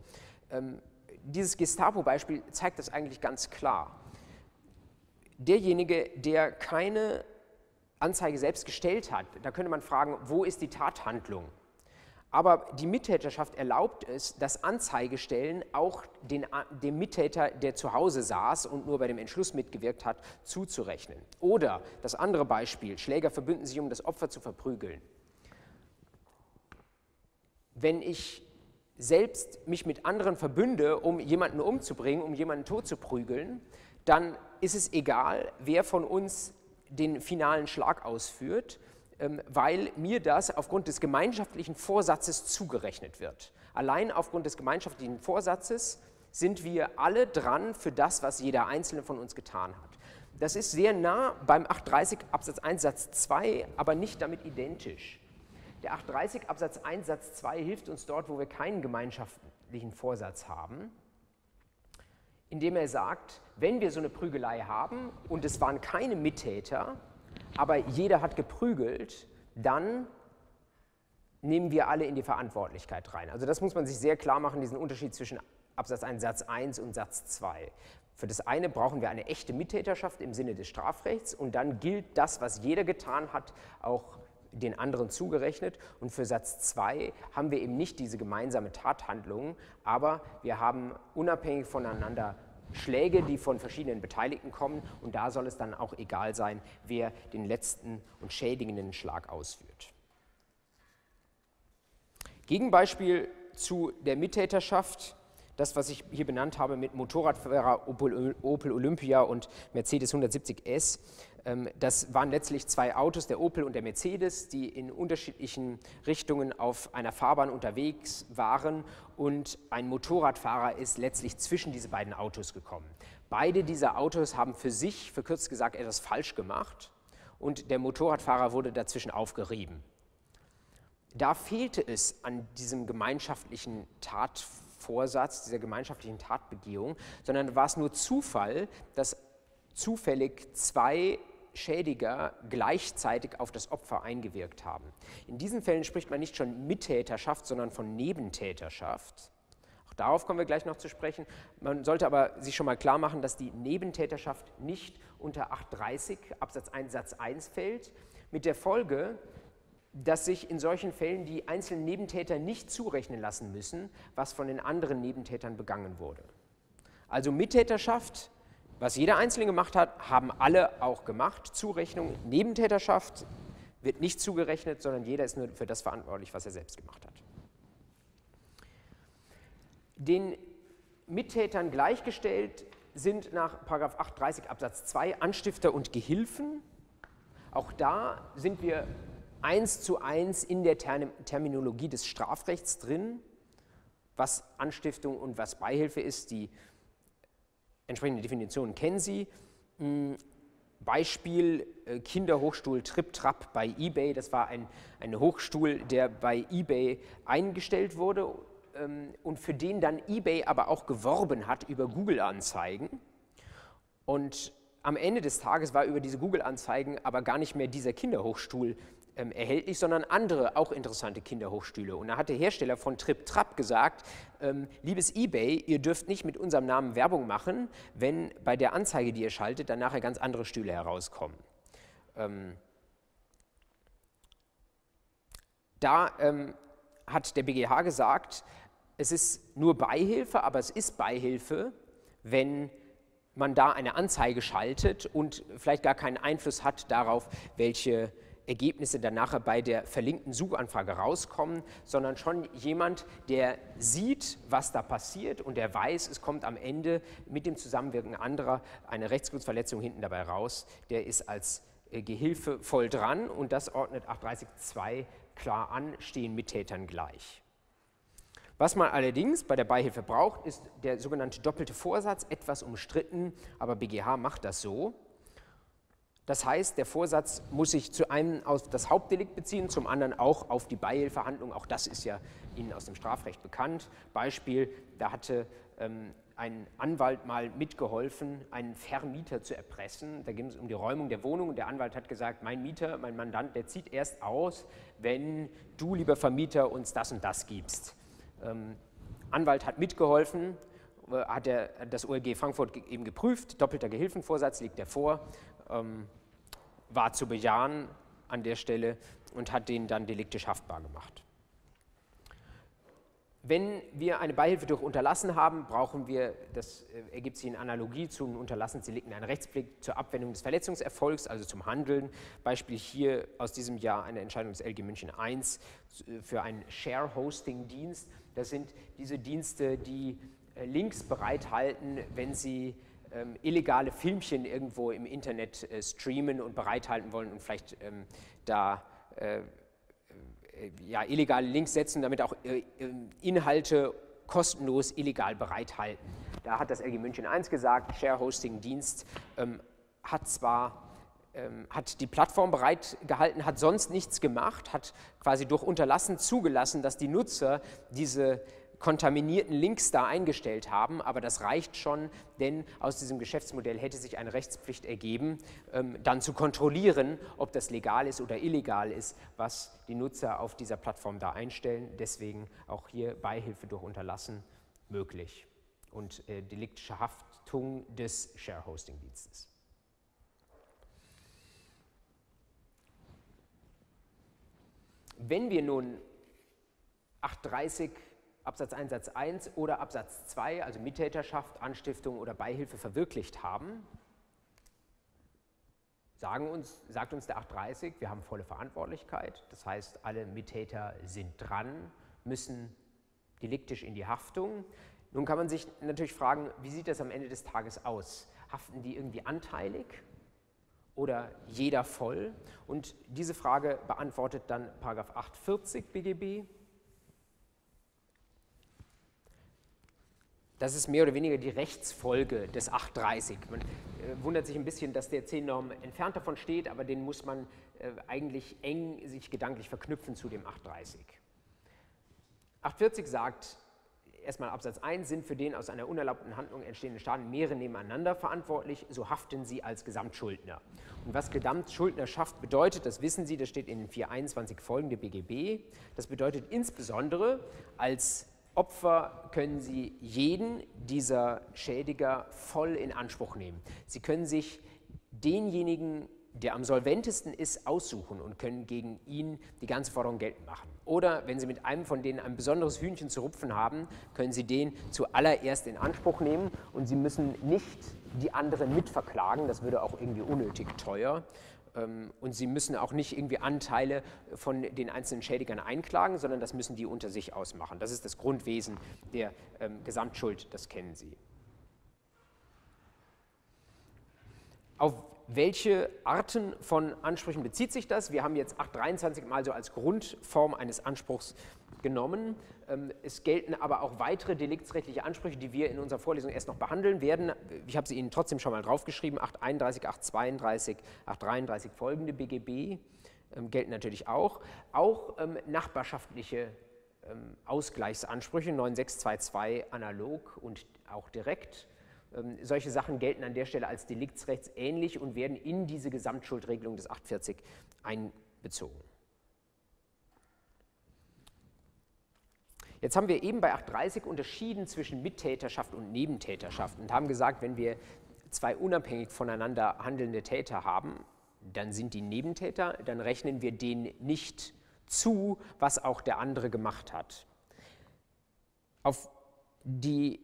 Ähm, dieses Gestapo-Beispiel zeigt das eigentlich ganz klar. Derjenige, der keine Anzeige selbst gestellt hat, da könnte man fragen, wo ist die Tathandlung? Aber die Mittäterschaft erlaubt es, das Anzeigestellen auch den, dem Mittäter, der zu Hause saß und nur bei dem Entschluss mitgewirkt hat, zuzurechnen. Oder das andere Beispiel, Schläger verbünden sich, um das Opfer zu verprügeln. Wenn ich selbst mich mit anderen verbünde, um jemanden umzubringen, um jemanden tot zu prügeln, dann ist es egal, wer von uns den finalen Schlag ausführt, weil mir das aufgrund des gemeinschaftlichen Vorsatzes zugerechnet wird. Allein aufgrund des gemeinschaftlichen Vorsatzes sind wir alle dran für das, was jeder Einzelne von uns getan hat. Das ist sehr nah beim 830 Absatz 1 Satz 2, aber nicht damit identisch. Der 830 Absatz 1 Satz 2 hilft uns dort, wo wir keinen gemeinschaftlichen Vorsatz haben indem er sagt, wenn wir so eine Prügelei haben und es waren keine Mittäter, aber jeder hat geprügelt, dann nehmen wir alle in die Verantwortlichkeit rein. Also das muss man sich sehr klar machen, diesen Unterschied zwischen Absatz 1 Satz 1 und Satz 2. Für das eine brauchen wir eine echte Mittäterschaft im Sinne des Strafrechts und dann gilt das, was jeder getan hat, auch den anderen zugerechnet. Und für Satz 2 haben wir eben nicht diese gemeinsame Tathandlung, aber wir haben unabhängig voneinander Schläge, die von verschiedenen Beteiligten kommen. Und da soll es dann auch egal sein, wer den letzten und schädigenden Schlag ausführt. Gegenbeispiel zu der Mittäterschaft das, was ich hier benannt habe mit Motorradfahrer Opel, Olympia und Mercedes 170S, ähm, das waren letztlich zwei Autos, der Opel und der Mercedes, die in unterschiedlichen Richtungen auf einer Fahrbahn unterwegs waren und ein Motorradfahrer ist letztlich zwischen diese beiden Autos gekommen. Beide dieser Autos haben für sich, verkürzt gesagt, etwas falsch gemacht und der Motorradfahrer wurde dazwischen aufgerieben. Da fehlte es an diesem gemeinschaftlichen Tatvorsatz, dieser gemeinschaftlichen Tatbegehung, sondern war es nur Zufall, dass zufällig zwei Schädiger gleichzeitig auf das Opfer eingewirkt haben. In diesen Fällen spricht man nicht schon Mittäterschaft, sondern von Nebentäterschaft. Auch darauf kommen wir gleich noch zu sprechen. Man sollte aber sich schon mal klar machen, dass die Nebentäterschaft nicht unter 830 Absatz 1 Satz 1 fällt, mit der Folge, dass sich in solchen Fällen die einzelnen Nebentäter nicht zurechnen lassen müssen, was von den anderen Nebentätern begangen wurde. Also Mittäterschaft was jeder Einzelne gemacht hat, haben alle auch gemacht. Zurechnung, Nebentäterschaft wird nicht zugerechnet, sondern jeder ist nur für das verantwortlich, was er selbst gemacht hat. Den Mittätern gleichgestellt sind nach 830 Absatz 2 Anstifter und Gehilfen. Auch da sind wir eins zu eins in der Terminologie des Strafrechts drin, was Anstiftung und was Beihilfe ist. Die entsprechende Definitionen kennen Sie. Hm, Beispiel äh, Kinderhochstuhl Trip Trap bei eBay. Das war ein, ein Hochstuhl, der bei eBay eingestellt wurde ähm, und für den dann eBay aber auch geworben hat über Google-Anzeigen. Und am Ende des Tages war über diese Google-Anzeigen aber gar nicht mehr dieser Kinderhochstuhl ähm, erhältlich, sondern andere auch interessante Kinderhochstühle. Und da hat der Hersteller von Trip Trap gesagt, ähm, liebes eBay, ihr dürft nicht mit unserem Namen Werbung machen, wenn bei der Anzeige, die ihr schaltet, dann nachher ganz andere Stühle herauskommen. Ähm, da ähm, hat der BGH gesagt, es ist nur Beihilfe, aber es ist Beihilfe, wenn man da eine Anzeige schaltet und vielleicht gar keinen Einfluss hat darauf, welche Ergebnisse dann nachher bei der verlinkten Suchanfrage rauskommen, sondern schon jemand, der sieht, was da passiert und der weiß, es kommt am Ende mit dem Zusammenwirken anderer eine Rechtsgutsverletzung hinten dabei raus, der ist als äh, Gehilfe voll dran und das ordnet 830.2 klar an, stehen Mittätern gleich. Was man allerdings bei der Beihilfe braucht, ist der sogenannte doppelte Vorsatz, etwas umstritten, aber BGH macht das so. Das heißt, der Vorsatz muss sich zu einem auf das Hauptdelikt beziehen, zum anderen auch auf die Beihilfehandlung. Auch das ist ja Ihnen aus dem Strafrecht bekannt. Beispiel, da hatte ähm, ein Anwalt mal mitgeholfen, einen Vermieter zu erpressen. Da ging es um die Räumung der Wohnung und der Anwalt hat gesagt, mein Mieter, mein Mandant, der zieht erst aus, wenn du, lieber Vermieter, uns das und das gibst. Ähm, Anwalt hat mitgeholfen, äh, hat der, das OLG Frankfurt eben geprüft, doppelter Gehilfenvorsatz liegt er vor ähm, war zu bejahen an der Stelle und hat den dann deliktisch haftbar gemacht. Wenn wir eine Beihilfe durch Unterlassen haben, brauchen wir, das äh, ergibt sich in Analogie zu einem Unterlassensdelikten, eine Rechtspflicht zur Abwendung des Verletzungserfolgs, also zum Handeln. Beispiel hier aus diesem Jahr eine Entscheidung des LG München I für einen Share-Hosting-Dienst. Das sind diese Dienste, die äh, Links bereithalten, wenn sie ähm, illegale Filmchen irgendwo im Internet äh, streamen und bereithalten wollen und vielleicht ähm, da äh, äh, ja, illegale Links setzen, damit auch äh, ähm, Inhalte kostenlos illegal bereithalten. Da hat das LG München 1 gesagt, Share-Hosting-Dienst ähm, hat zwar ähm, hat die Plattform bereitgehalten, hat sonst nichts gemacht, hat quasi durch Unterlassen zugelassen, dass die Nutzer diese kontaminierten Links da eingestellt haben, aber das reicht schon, denn aus diesem Geschäftsmodell hätte sich eine Rechtspflicht ergeben, ähm, dann zu kontrollieren, ob das legal ist oder illegal ist, was die Nutzer auf dieser Plattform da einstellen. Deswegen auch hier Beihilfe durch Unterlassen möglich und äh, deliktische Haftung des Share-Hosting-Dienstes. Wenn wir nun 830 Absatz 1 Satz 1 oder Absatz 2, also Mittäterschaft, Anstiftung oder Beihilfe verwirklicht haben, sagen uns, sagt uns der 830, wir haben volle Verantwortlichkeit, das heißt, alle Mittäter sind dran, müssen deliktisch in die Haftung. Nun kann man sich natürlich fragen, wie sieht das am Ende des Tages aus? Haften die irgendwie anteilig oder jeder voll? Und diese Frage beantwortet dann 840 BGB. Das ist mehr oder weniger die Rechtsfolge des 830. Man äh, wundert sich ein bisschen, dass der 10-Norm entfernt davon steht, aber den muss man äh, eigentlich eng sich gedanklich verknüpfen zu dem 830. 840 sagt, erstmal Absatz 1, sind für den aus einer unerlaubten Handlung entstehenden Schaden mehrere nebeneinander verantwortlich, so haften sie als Gesamtschuldner. Und was Gesamtschuldnerschaft bedeutet, das wissen Sie, das steht in den 421 folgende BGB. Das bedeutet insbesondere als Opfer können Sie jeden dieser Schädiger voll in Anspruch nehmen. Sie können sich denjenigen, der am solventesten ist, aussuchen und können gegen ihn die ganze Forderung geltend machen. Oder wenn Sie mit einem von denen ein besonderes Hühnchen zu rupfen haben, können Sie den zuallererst in Anspruch nehmen und Sie müssen nicht die anderen mitverklagen, das würde auch irgendwie unnötig teuer, und sie müssen auch nicht irgendwie Anteile von den einzelnen Schädigern einklagen, sondern das müssen die unter sich ausmachen. Das ist das Grundwesen der ähm, Gesamtschuld, das kennen Sie. Auf welche Arten von Ansprüchen bezieht sich das? Wir haben jetzt 823 mal so als Grundform eines Anspruchs genommen. Ähm, es gelten aber auch weitere deliktsrechtliche Ansprüche, die wir in unserer Vorlesung erst noch behandeln werden. Ich habe sie Ihnen trotzdem schon mal draufgeschrieben. 831, 832, 833 folgende BGB ähm, gelten natürlich auch. Auch ähm, nachbarschaftliche Ausgleichsansprüche 9622 analog und auch direkt solche Sachen gelten an der Stelle als deliktsrechtsähnlich und werden in diese Gesamtschuldregelung des 840 einbezogen. Jetzt haben wir eben bei 830 unterschieden zwischen Mittäterschaft und Nebentäterschaft und haben gesagt, wenn wir zwei unabhängig voneinander handelnde Täter haben, dann sind die Nebentäter, dann rechnen wir denen nicht zu, was auch der andere gemacht hat. Auf die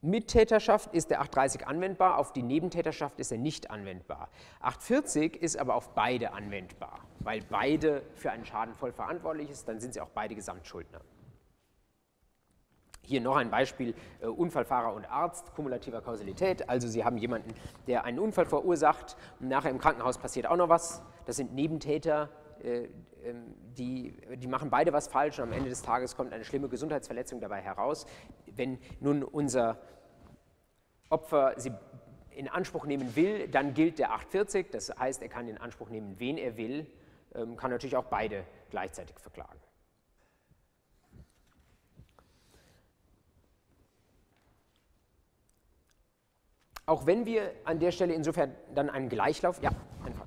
Mittäterschaft ist der 830 anwendbar, auf die Nebentäterschaft ist er nicht anwendbar. 840 ist aber auf beide anwendbar, weil beide für einen Schaden voll verantwortlich ist, dann sind sie auch beide Gesamtschuldner. Hier noch ein Beispiel, äh, Unfallfahrer und Arzt, kumulativer Kausalität. Also Sie haben jemanden, der einen Unfall verursacht und nachher im Krankenhaus passiert auch noch was. Das sind Nebentäter, äh, ähm, die, die machen beide was falsch und am Ende des Tages kommt eine schlimme Gesundheitsverletzung dabei heraus. Wenn nun unser Opfer sie in Anspruch nehmen will, dann gilt der 840, das heißt, er kann in Anspruch nehmen, wen er will, ähm, kann natürlich auch beide gleichzeitig verklagen. Auch wenn wir an der Stelle insofern dann einen Gleichlauf, ja, einfach.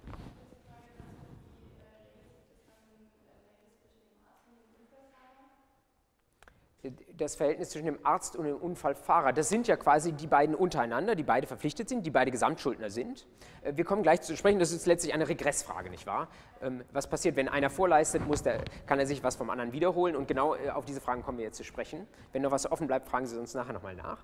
das Verhältnis zwischen dem Arzt und dem Unfallfahrer, das sind ja quasi die beiden untereinander, die beide verpflichtet sind, die beide Gesamtschuldner sind. Äh, wir kommen gleich zu sprechen, das ist letztlich eine Regressfrage, nicht wahr? Ähm, was passiert, wenn einer vorleistet, muss der, kann er sich was vom anderen wiederholen und genau äh, auf diese Fragen kommen wir jetzt zu sprechen. Wenn noch was offen bleibt, fragen Sie uns nachher nochmal nach.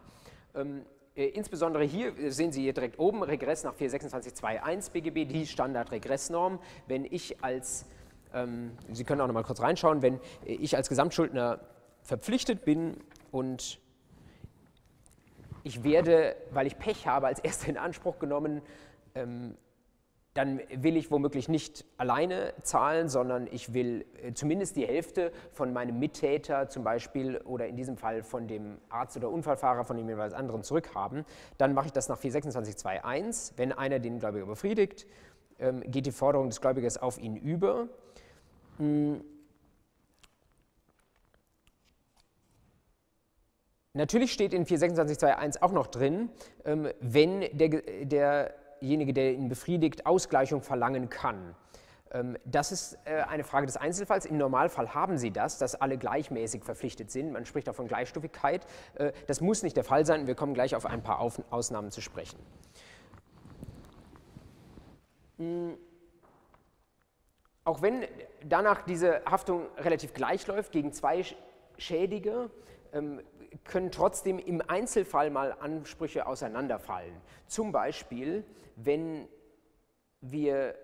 Äh, insbesondere hier äh, sehen Sie hier direkt oben Regress nach 426.2.1 BGB, die Standardregressnorm. Wenn ich als, ähm, Sie können auch noch mal kurz reinschauen, wenn ich als Gesamtschuldner verpflichtet bin und ich werde, weil ich Pech habe, als Erster in Anspruch genommen, ähm, dann will ich womöglich nicht alleine zahlen, sondern ich will äh, zumindest die Hälfte von meinem Mittäter zum Beispiel oder in diesem Fall von dem Arzt oder Unfallfahrer, von dem jeweils anderen zurückhaben. Dann mache ich das nach 426.2.1. Wenn einer den Gläubiger befriedigt, ähm, geht die Forderung des Gläubigers auf ihn über. Hm. Natürlich steht in 426.2.1 auch noch drin, ähm, wenn der, der derjenige, der ihn befriedigt, Ausgleichung verlangen kann. Ähm, das ist äh, eine Frage des Einzelfalls. Im Normalfall haben Sie das, dass alle gleichmäßig verpflichtet sind. Man spricht auch von Gleichstufigkeit. Äh, das muss nicht der Fall sein. Wir kommen gleich auf ein paar Ausnahmen zu sprechen. Hm. Auch wenn danach diese Haftung relativ gleich läuft gegen zwei Schädige, ähm, können trotzdem im Einzelfall mal Ansprüche auseinanderfallen. Zum Beispiel, wenn wir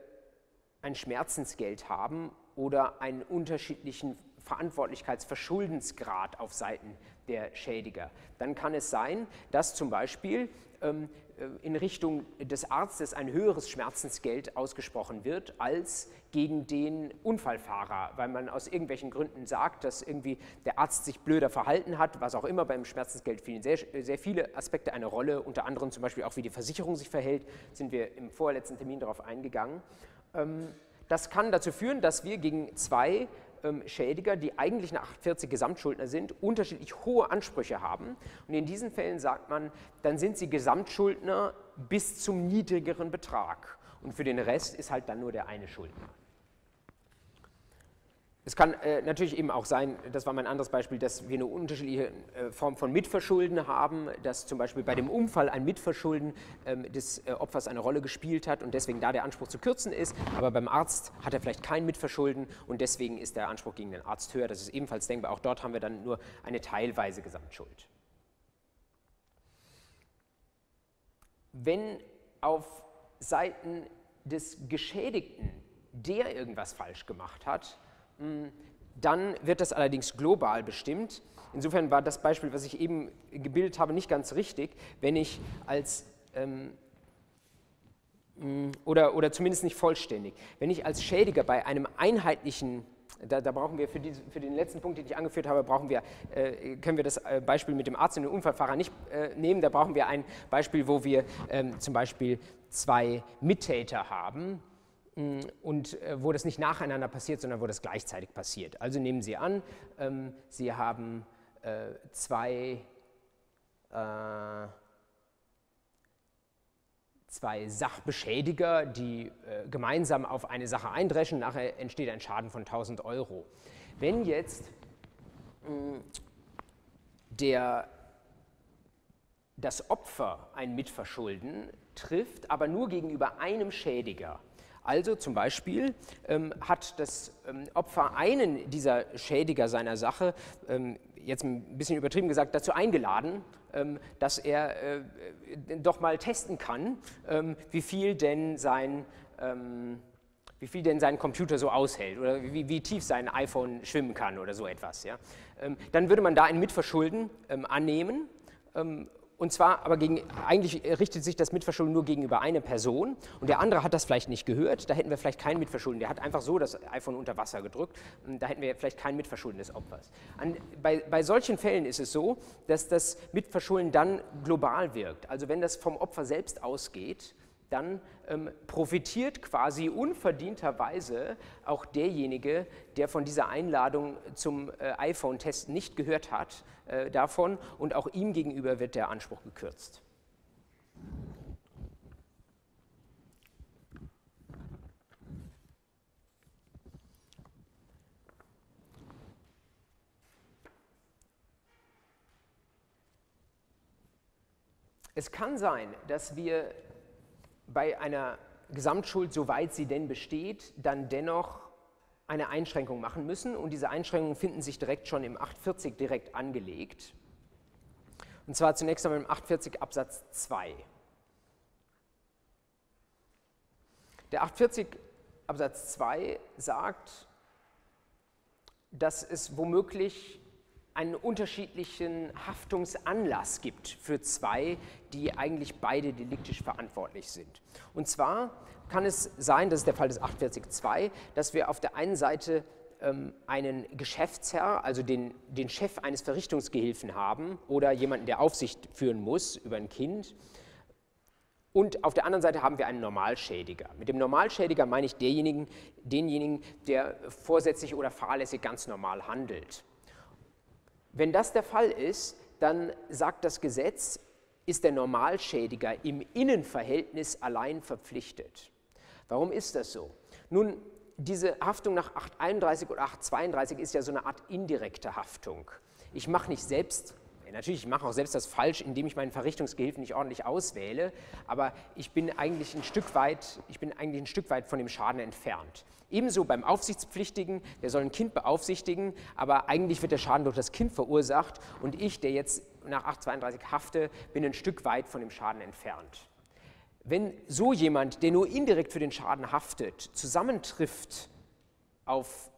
ein Schmerzensgeld haben oder einen unterschiedlichen Verantwortlichkeitsverschuldensgrad auf Seiten der Schädiger. Dann kann es sein, dass zum Beispiel ähm, äh, in Richtung des Arztes ein höheres Schmerzensgeld ausgesprochen wird als gegen den Unfallfahrer, weil man aus irgendwelchen Gründen sagt, dass irgendwie der Arzt sich blöder verhalten hat, was auch immer beim Schmerzensgeld spielen sehr, sehr viele Aspekte eine Rolle, unter anderem zum Beispiel auch wie die Versicherung sich verhält, sind wir im vorletzten Termin darauf eingegangen. Ähm, das kann dazu führen, dass wir gegen zwei ähm, Schädiger, die eigentlich nach 840 Gesamtschuldner sind, unterschiedlich hohe Ansprüche haben. Und in diesen Fällen sagt man, dann sind sie Gesamtschuldner bis zum niedrigeren Betrag. Und für den Rest ist halt dann nur der eine Schuldner. Es kann äh, natürlich eben auch sein, das war mein anderes Beispiel, dass wir eine unterschiedliche äh, Form von Mitverschulden haben, dass zum Beispiel bei dem Unfall ein Mitverschulden ähm, des äh, Opfers eine Rolle gespielt hat und deswegen da der Anspruch zu kürzen ist, aber beim Arzt hat er vielleicht kein Mitverschulden und deswegen ist der Anspruch gegen den Arzt höher. Das ist ebenfalls denkbar. Auch dort haben wir dann nur eine teilweise Gesamtschuld. Wenn auf Seiten des Geschädigten der irgendwas falsch gemacht hat, dann wird das allerdings global bestimmt. Insofern war das Beispiel, was ich eben gebildet habe, nicht ganz richtig, wenn ich als ähm, oder, oder zumindest nicht vollständig. Wenn ich als Schädiger bei einem einheitlichen, da, da brauchen wir für, die, für, den letzten Punkt, den ich angeführt habe, brauchen wir, äh, können wir das äh, Beispiel mit dem Arzt und dem Unfallfahrer nicht äh, nehmen. Da brauchen wir ein Beispiel, wo wir ähm, zum Beispiel zwei Mittäter haben, Mm, und äh, wo das nicht nacheinander passiert, sondern wo das gleichzeitig passiert. Also nehmen Sie an, ähm, Sie haben äh, zwei, äh, zwei Sachbeschädiger, die gemeinsam auf eine Sache eindreschen, nachher entsteht ein Schaden von 1000 Euro. Wenn jetzt mm, der, das Opfer ein Mitverschulden trifft, aber nur gegenüber einem Schädiger, also zum Beispiel ähm, hat das ähm, Opfer einen dieser Schädiger seiner Sache, ähm, jetzt ein bisschen übertrieben gesagt, dazu eingeladen, ähm, dass er äh, doch mal testen kann, ähm, wie viel denn sein ähm, wie viel denn sein Computer so aushält oder wie, wie, tief sein iPhone schwimmen kann oder so etwas. Ja? dann würde man da ein Mitverschulden annehmen und zwar aber gegen, eigentlich richtet sich das Mitverschulden nur gegenüber einer Person und der andere hat das vielleicht nicht gehört, da hätten wir vielleicht kein Mitverschulden. Der hat einfach so das iPhone unter Wasser gedrückt, da hätten wir vielleicht kein Mitverschulden des Opfers. An, bei, bei solchen Fällen ist es so, dass das Mitverschulden dann global wirkt. Also wenn das vom Opfer selbst ausgeht, dann ähm, profitiert quasi unverdienterweise auch derjenige, der von dieser Einladung zum äh, iPhone-Test nicht gehört hat, äh, davon und auch ihm gegenüber wird der Anspruch gekürzt. Es kann sein, dass wir bei einer Gesamtschuld, soweit sie denn besteht, dann dennoch eine Einschränkung machen müssen. Und diese Einschränkungen finden sich direkt schon im 840 direkt angelegt. Und zwar zunächst einmal im 840 Absatz 2. Der 840 Absatz 2 sagt, dass es womöglich einen unterschiedlichen Haftungsanlass gibt für zwei, die eigentlich beide deliktisch verantwortlich sind. Und zwar kann es sein, das ist der Fall des 842, dass wir auf der einen Seite ähm, einen Geschäftsherr, also den, den Chef eines Verrichtungsgehilfen haben oder jemanden, der Aufsicht führen muss über ein Kind. Und auf der anderen Seite haben wir einen Normalschädiger. Mit dem Normalschädiger meine ich denjenigen, denjenigen, der vorsätzlich oder fahrlässig ganz normal handelt. Wenn das der Fall ist, dann sagt das Gesetz, ist der Normalschädiger im Innenverhältnis allein verpflichtet. Warum ist das so? Nun, diese Haftung nach 831 oder 832 ist ja so eine Art indirekte Haftung. Ich mache nicht selbst Natürlich, ich mache auch selbst das falsch, indem ich meinen Verrichtungsgehilfen nicht ordentlich auswähle, aber ich bin eigentlich ein Stück weit, ich bin eigentlich ein Stück weit von dem Schaden entfernt. Ebenso beim Aufsichtspflichtigen, der soll ein Kind beaufsichtigen, aber eigentlich wird der Schaden durch das Kind verursacht und ich, der jetzt nach 832 hafte, bin ein Stück weit von dem Schaden entfernt. Wenn so jemand, der nur indirekt für den Schaden haftet, zusammentrifft auf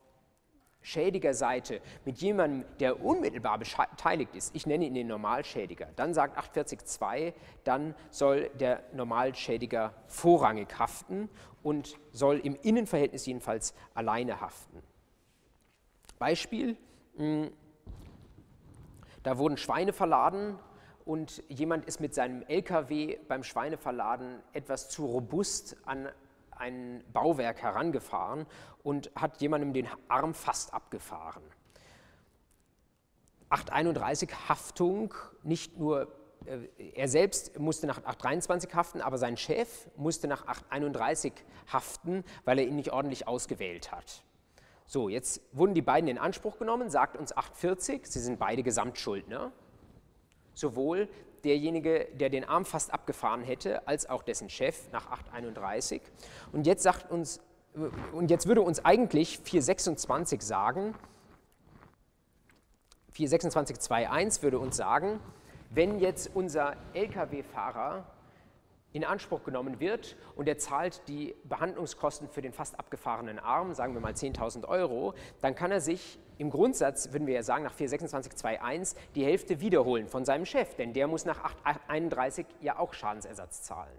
schädiger Seite mit jemandem, der unmittelbar beteiligt ist, ich nenne ihn den Normalschädiger, dann sagt 842, dann soll der Normalschädiger vorrangig haften und soll im Innenverhältnis jedenfalls alleine haften. Beispiel, hm, da wurden Schweine verladen und jemand ist mit seinem LKW beim Schweineverladen etwas zu robust an ein Bauwerk herangefahren und hat jemandem den Arm fast abgefahren. 831 Haftung, nicht nur äh, er selbst musste nach 823 haften, aber sein Chef musste nach 831 haften, weil er ihn nicht ordentlich ausgewählt hat. So, jetzt wurden die beiden in Anspruch genommen, sagt uns 840, sie sind beide Gesamtschuldner. Sowohl derjenige, der den Arm fast abgefahren hätte, als auch dessen Chef nach 831. Und jetzt sagt uns, und jetzt würde uns eigentlich 426 sagen, 426.2.1 würde uns sagen, wenn jetzt unser Lkw-Fahrer in Anspruch genommen wird und er zahlt die Behandlungskosten für den fast abgefahrenen Arm, sagen wir mal 10.000 Euro, dann kann er sich im Grundsatz, würden wir ja sagen, nach 426.2.1 die Hälfte wiederholen von seinem Chef, denn der muss nach 831 ja auch Schadensersatz zahlen.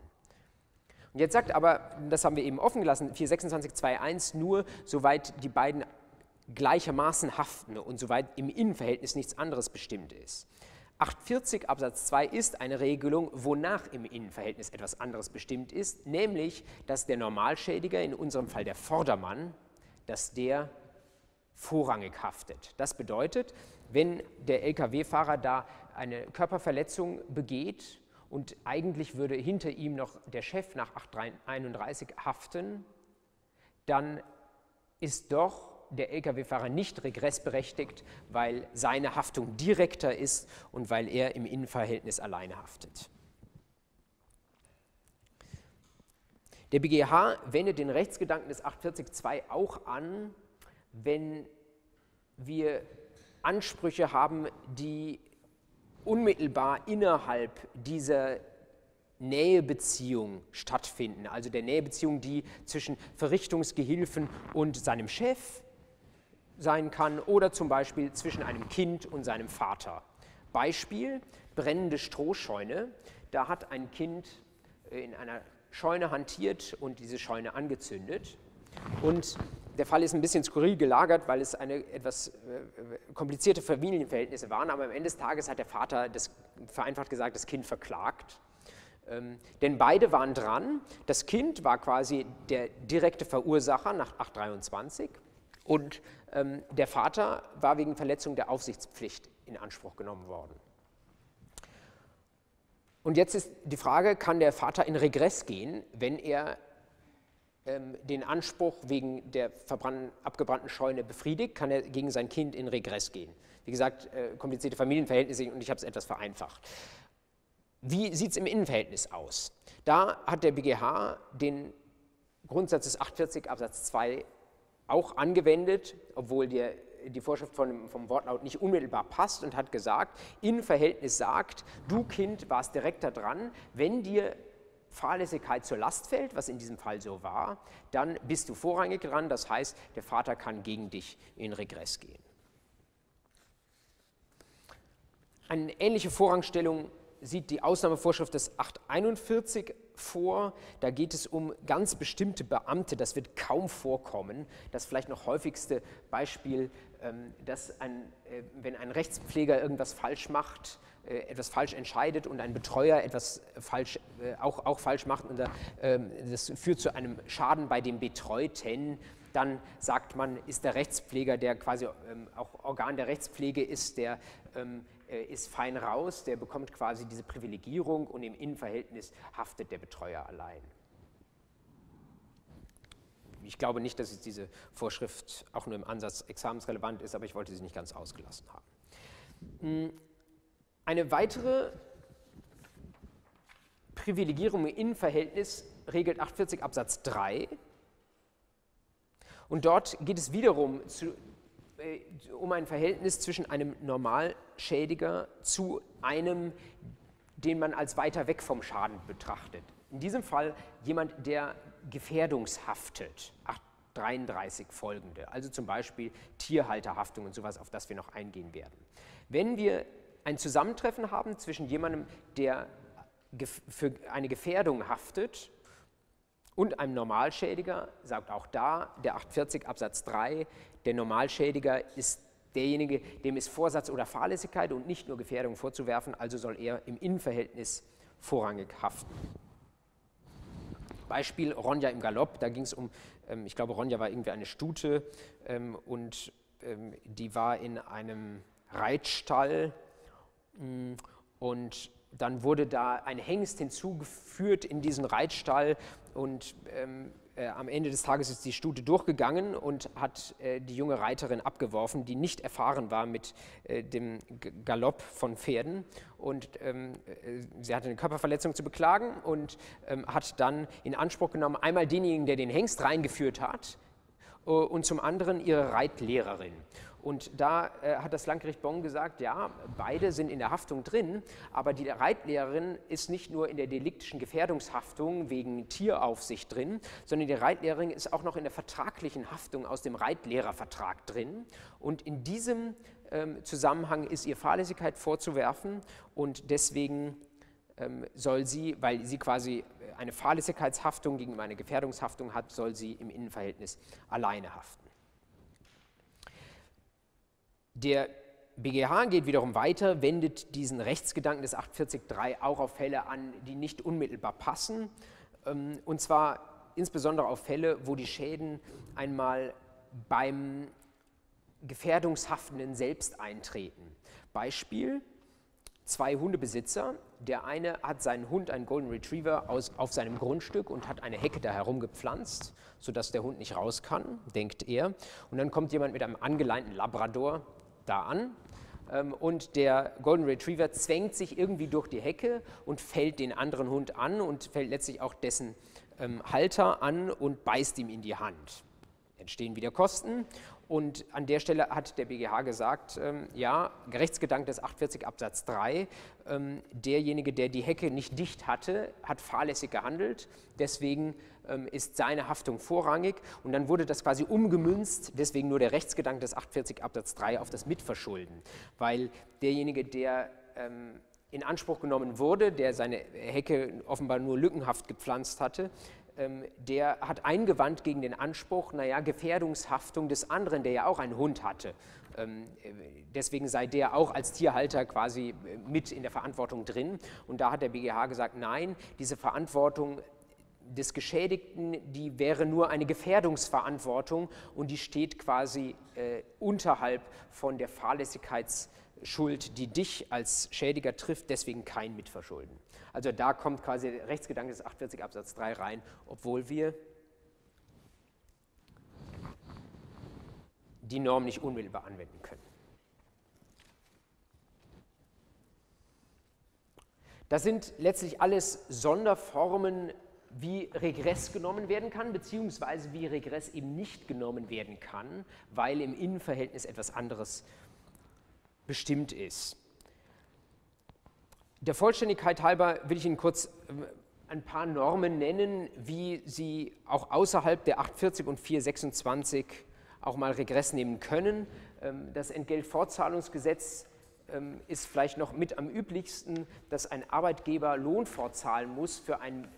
Und jetzt sagt aber, das haben wir eben offen gelassen, 426.2.1 nur, soweit die beiden gleichermaßen haften und soweit im Innenverhältnis nichts anderes bestimmt ist. 840 Absatz 2 ist eine Regelung, wonach im Innenverhältnis etwas anderes bestimmt ist, nämlich, dass der Normalschädiger, in unserem Fall der Vordermann, dass der vorrangig haftet. Das bedeutet, wenn der Lkw-Fahrer da eine Körperverletzung begeht und eigentlich würde hinter ihm noch der Chef nach 831 haften, dann ist doch der Lkw-Fahrer nicht regressberechtigt, weil seine Haftung direkter ist und weil er im Innenverhältnis alleine haftet. Der BGH wendet den Rechtsgedanken des 840.2 auch an, wenn wir Ansprüche haben, die unmittelbar innerhalb dieser Nähebeziehung stattfinden, also der Nähebeziehung, die zwischen Verrichtungsgehilfen und seinem Chef sein kann oder zum Beispiel zwischen einem Kind und seinem Vater. Beispiel, brennende Strohscheune. Da hat ein Kind äh, in einer Scheune hantiert und diese Scheune angezündet. Und der Fall ist ein bisschen skurril gelagert, weil es eine etwas äh, komplizierte Familienverhältnisse waren, aber am Ende des Tages hat der Vater, das, vereinfacht gesagt, das Kind verklagt. Ähm, denn beide waren dran. Das Kind war quasi der direkte Verursacher nach 823 und ähm, der Vater war wegen Verletzung der Aufsichtspflicht in Anspruch genommen worden. Und jetzt ist die Frage, kann der Vater in Regress gehen, wenn er ähm, den Anspruch wegen der abgebrannten Scheune befriedigt, kann er gegen sein Kind in Regress gehen. Wie gesagt, äh, komplizierte Familienverhältnisse und ich habe es etwas vereinfacht. Wie sieht es im Innenverhältnis aus? Da hat der BGH den Grundsatz des 840 Absatz 2 auch angewendet, obwohl der, die Vorschrift von, vom Wortlaut nicht unmittelbar passt und hat gesagt, Innenverhältnis sagt, du Kind warst direkt dran, wenn dir Fahrlässigkeit zur Last fällt, was in diesem Fall so war, dann bist du vorrangig dran. Das heißt, der Vater kann gegen dich in Regress gehen. Eine ähnliche Vorrangstellung sieht die Ausnahmevorschrift des 841 vor. Da geht es um ganz bestimmte Beamte. Das wird kaum vorkommen. Das vielleicht noch häufigste Beispiel, ähm, dass ein, äh, wenn ein Rechtspfleger irgendwas falsch macht, äh, etwas falsch entscheidet und ein Betreuer etwas falsch, äh, auch, auch falsch macht und ähm, das führt zu einem Schaden bei dem Betreuten, dann sagt man, ist der Rechtspfleger, der quasi ähm, auch Organ der Rechtspflege ist, der ist fein raus, der bekommt quasi diese Privilegierung und im Innenverhältnis haftet der Betreuer allein. Ich glaube nicht, dass diese Vorschrift auch nur im Ansatz examensrelevant ist, aber ich wollte sie nicht ganz ausgelassen haben. Hm, eine weitere Privilegierung im Innenverhältnis regelt 840 Absatz 3. Und dort geht es wiederum zu, äh, um ein Verhältnis zwischen einem Normalschädiger zu einem, den man als weiter weg vom Schaden betrachtet. In diesem Fall jemand, der gefährdungshaftet, 833 folgende, also zum Beispiel Tierhalterhaftung und sowas, auf das wir noch eingehen werden. Wenn wir ein Zusammentreffen haben zwischen jemandem, der für eine Gefährdung haftet und einem Normalschädiger, sagt auch da der 840 Absatz 3, der Normalschädiger ist derjenige, dem ist Vorsatz oder Fahrlässigkeit und nicht nur Gefährdung vorzuwerfen, also soll er im Innenverhältnis vorrangig haften. Beispiel Ronja im Galopp, da ging es um, ähm, ich glaube, Ronja war irgendwie eine Stute ähm, und ähm, die war in einem Reitstall Mm, und dann wurde da ein Hengst hinzugeführt in diesen Reitstall und ähm, äh, am Ende des Tages ist die Stute durchgegangen und hat äh, die junge Reiterin abgeworfen, die nicht erfahren war mit äh, dem Galopp von Pferden. Und ähm, äh, sie hatte eine Körperverletzung zu beklagen und ähm, hat dann in Anspruch genommen, einmal denjenigen, der den Hengst reingeführt hat, äh, und zum anderen ihre Reitlehrerin. Und da äh, hat das Landgericht Bonn gesagt, ja, beide sind in der Haftung drin, aber die Reitlehrerin ist nicht nur in der deliktischen Gefährdungshaftung wegen Tieraufsicht drin, sondern die Reitlehrerin ist auch noch in der vertraglichen Haftung aus dem Reitlehrervertrag drin. Und in diesem ähm, Zusammenhang ist ihr Fahrlässigkeit vorzuwerfen und deswegen ähm, soll sie, weil sie quasi eine Fahrlässigkeitshaftung gegenüber einer Gefährdungshaftung hat, soll sie im Innenverhältnis alleine haften. Der BGH geht wiederum weiter, wendet diesen Rechtsgedanken des 840.3 auch auf Fälle an, die nicht unmittelbar passen, ähm, und zwar insbesondere auf Fälle, wo die Schäden einmal beim Gefährdungshaftenden selbst eintreten. Beispiel, zwei Hundebesitzer. Der eine hat seinen Hund, einen Golden Retriever, aus, auf seinem Grundstück und hat eine Hecke da herum gepflanzt, sodass der Hund nicht raus kann, denkt er. Und dann kommt jemand mit einem angeleinten Labrador da an. Ähm, und der Golden Retriever zwängt sich irgendwie durch die Hecke und fällt den anderen Hund an und fällt letztlich auch dessen ähm, Halter an und beißt ihm in die Hand. Entstehen wieder Kosten. Und an der Stelle hat der BGH gesagt, ähm, ja, Rechtsgedanke des 840 Absatz 3, ähm, derjenige, der die Hecke nicht dicht hatte, hat fahrlässig gehandelt, deswegen ist seine Haftung vorrangig und dann wurde das quasi umgemünzt, deswegen nur der Rechtsgedanke des 840 Absatz 3 auf das Mitverschulden, weil derjenige, der ähm, in Anspruch genommen wurde, der seine Hecke offenbar nur lückenhaft gepflanzt hatte, ähm, der hat eingewandt gegen den Anspruch, naja, Gefährdungshaftung des anderen, der ja auch einen Hund hatte. Ähm, deswegen sei der auch als Tierhalter quasi äh, mit in der Verantwortung drin. Und da hat der BGH gesagt, nein, diese Verantwortung des Geschädigten, die wäre nur eine Gefährdungsverantwortung und die steht quasi äh, unterhalb von der Fahrlässigkeitsschuld, die dich als Schädiger trifft, deswegen kein Mitverschulden. Also da kommt quasi der Rechtsgedanke des 48 Absatz 3 rein, obwohl wir die Norm nicht unmittelbar anwenden können. Das sind letztlich alles Sonderformen, wie Regress genommen werden kann, beziehungsweise wie Regress eben nicht genommen werden kann, weil im Innenverhältnis etwas anderes bestimmt ist. Der Vollständigkeit halber will ich Ihnen kurz ähm, ein paar Normen nennen, wie Sie auch außerhalb der 840 und 426 auch mal Regress nehmen können. Ähm, das Entgeltfortzahlungsgesetz ähm, ist vielleicht noch mit am üblichsten, dass ein Arbeitgeber Lohn fortzahlen muss für einen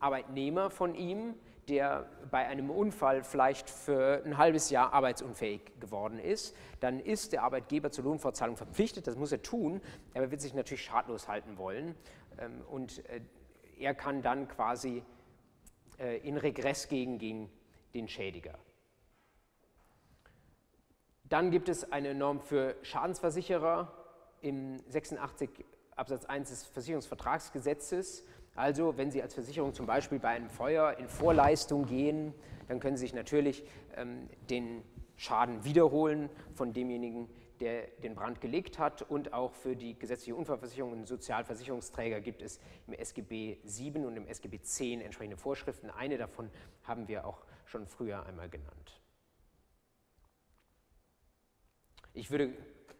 Arbeitnehmer von ihm, der bei einem Unfall vielleicht für ein halbes Jahr arbeitsunfähig geworden ist, dann ist der Arbeitgeber zur Lohnfortzahlung verpflichtet, das muss er tun, aber er wird sich natürlich schadlos halten wollen ähm, und äh, er kann dann quasi äh, in Regress gehen gegen den Schädiger. Dann gibt es eine Norm für Schadensversicherer im 86 Absatz 1 des Versicherungsvertragsgesetzes. Also wenn Sie als Versicherung zum Beispiel bei einem Feuer in Vorleistung gehen, dann können Sie sich natürlich ähm, den Schaden wiederholen von demjenigen, der den Brand gelegt hat. Und auch für die gesetzliche Unfallversicherung und Sozialversicherungsträger gibt es im SGB 7 und im SGB 10 entsprechende Vorschriften. Eine davon haben wir auch schon früher einmal genannt. Ich würde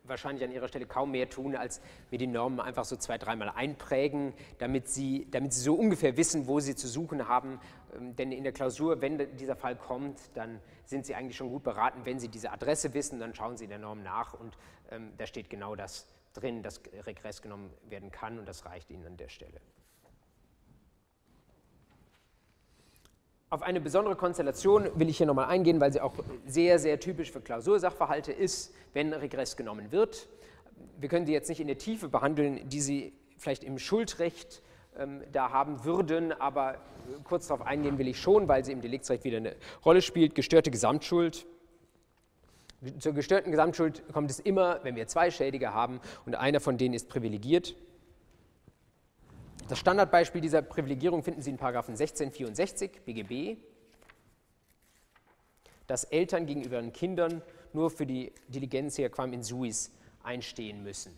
wahrscheinlich an Ihrer Stelle kaum mehr tun, als mir die Normen einfach so zwei, dreimal einprägen, damit Sie, damit Sie so ungefähr wissen, wo Sie zu suchen haben. Ähm, denn in der Klausur, wenn dieser Fall kommt, dann sind Sie eigentlich schon gut beraten. Wenn Sie diese Adresse wissen, dann schauen Sie in der Norm nach und ähm, da steht genau das drin, dass Regress genommen werden kann und das reicht Ihnen an der Stelle. Auf eine besondere Konstellation will ich hier nochmal eingehen, weil sie auch sehr, sehr typisch für Klausursachverhalte ist, wenn Regress genommen wird. Wir können die jetzt nicht in der Tiefe behandeln, die Sie vielleicht im Schuldrecht ähm, da haben würden, aber kurz darauf eingehen will ich schon, weil sie im Deliktsrecht wieder eine Rolle spielt. Gestörte Gesamtschuld. Zur gestörten Gesamtschuld kommt es immer, wenn wir zwei Schädiger haben und einer von denen ist privilegiert. Das Standardbeispiel dieser Privilegierung finden Sie in 1664 BGB, dass Eltern gegenüber ihren Kindern nur für die Diligentia quam in suis einstehen müssen.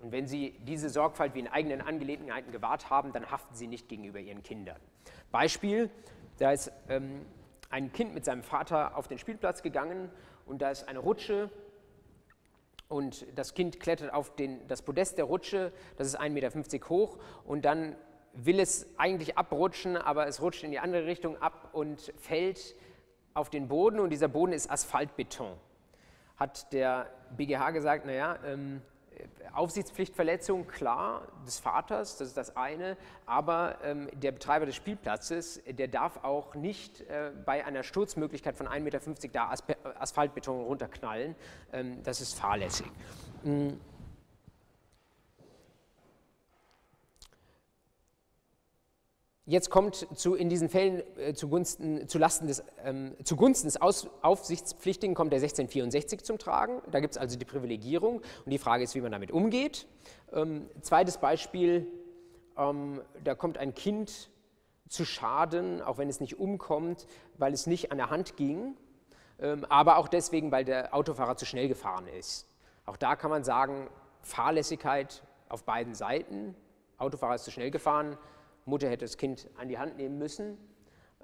Und wenn sie diese Sorgfalt wie in eigenen Angelegenheiten gewahrt haben, dann haften sie nicht gegenüber ihren Kindern. Beispiel, da ist ähm, ein Kind mit seinem Vater auf den Spielplatz gegangen und da ist eine Rutsche und das Kind klettert auf den, das Podest der Rutsche, das ist 1,50 Meter hoch und dann will es eigentlich abrutschen, aber es rutscht in die andere Richtung ab und fällt auf den Boden und dieser Boden ist Asphaltbeton. Hat der BGH gesagt, naja, ähm, Aufsichtspflichtverletzung, klar, des Vaters, das ist das eine, aber ähm, der Betreiber des Spielplatzes, der darf auch nicht äh, bei einer Sturzmöglichkeit von 1,50 Meter da Aspe Asphaltbeton runterknallen, ähm, das ist fahrlässig. Mhm. Jetzt kommt zu, in diesen Fällen äh, zugunsten, zulasten des, ähm, zugunsten des Aus, Aufsichtspflichtigen kommt der 1664 zum Tragen. Da gibt es also die Privilegierung und die Frage ist, wie man damit umgeht. Ähm, zweites Beispiel, ähm, da kommt ein Kind zu Schaden, auch wenn es nicht umkommt, weil es nicht an der Hand ging, ähm, aber auch deswegen, weil der Autofahrer zu schnell gefahren ist. Auch da kann man sagen, Fahrlässigkeit auf beiden Seiten. Autofahrer ist zu schnell gefahren, Mutter hätte das Kind an die Hand nehmen müssen.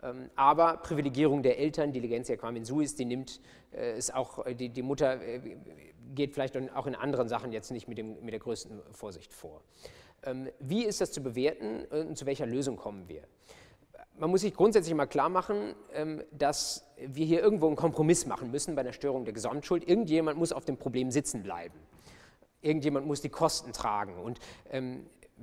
Ähm, aber Privilegierung der Eltern, Diligentia quam in suis, die nimmt es äh, auch, äh, die, die Mutter äh, geht vielleicht auch in anderen Sachen jetzt nicht mit, dem, mit der größten Vorsicht vor. Ähm, wie ist das zu bewerten und zu welcher Lösung kommen wir? Man muss sich grundsätzlich mal klar machen, ähm, dass wir hier irgendwo einen Kompromiss machen müssen bei der Störung der Gesamtschuld. Irgendjemand muss auf dem Problem sitzen bleiben. Irgendjemand muss die Kosten tragen. Und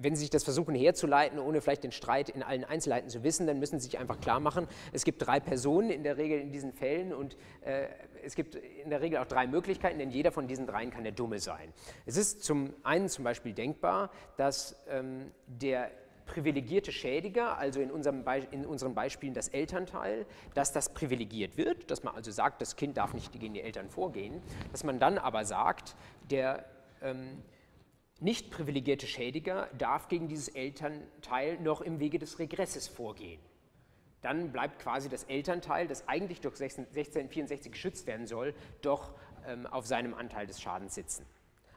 wenn Sie sich das versuchen herzuleiten, ohne vielleicht den Streit in allen Einzelheiten zu wissen, dann müssen Sie sich einfach klar machen, es gibt drei Personen in der Regel in diesen Fällen und äh, es gibt in der Regel auch drei Möglichkeiten, denn jeder von diesen dreien kann der Dumme sein. Es ist zum einen zum Beispiel denkbar, dass ähm, der privilegierte Schädiger, also in, unserem in unseren Beispielen das Elternteil, dass das privilegiert wird, dass man also sagt, das Kind darf nicht gegen die Eltern vorgehen, dass man dann aber sagt, der ähm, nicht privilegierte Schädiger darf gegen dieses Elternteil noch im Wege des Regresses vorgehen. Dann bleibt quasi das Elternteil, das eigentlich durch 1664 geschützt werden soll, doch ähm, auf seinem Anteil des Schadens sitzen.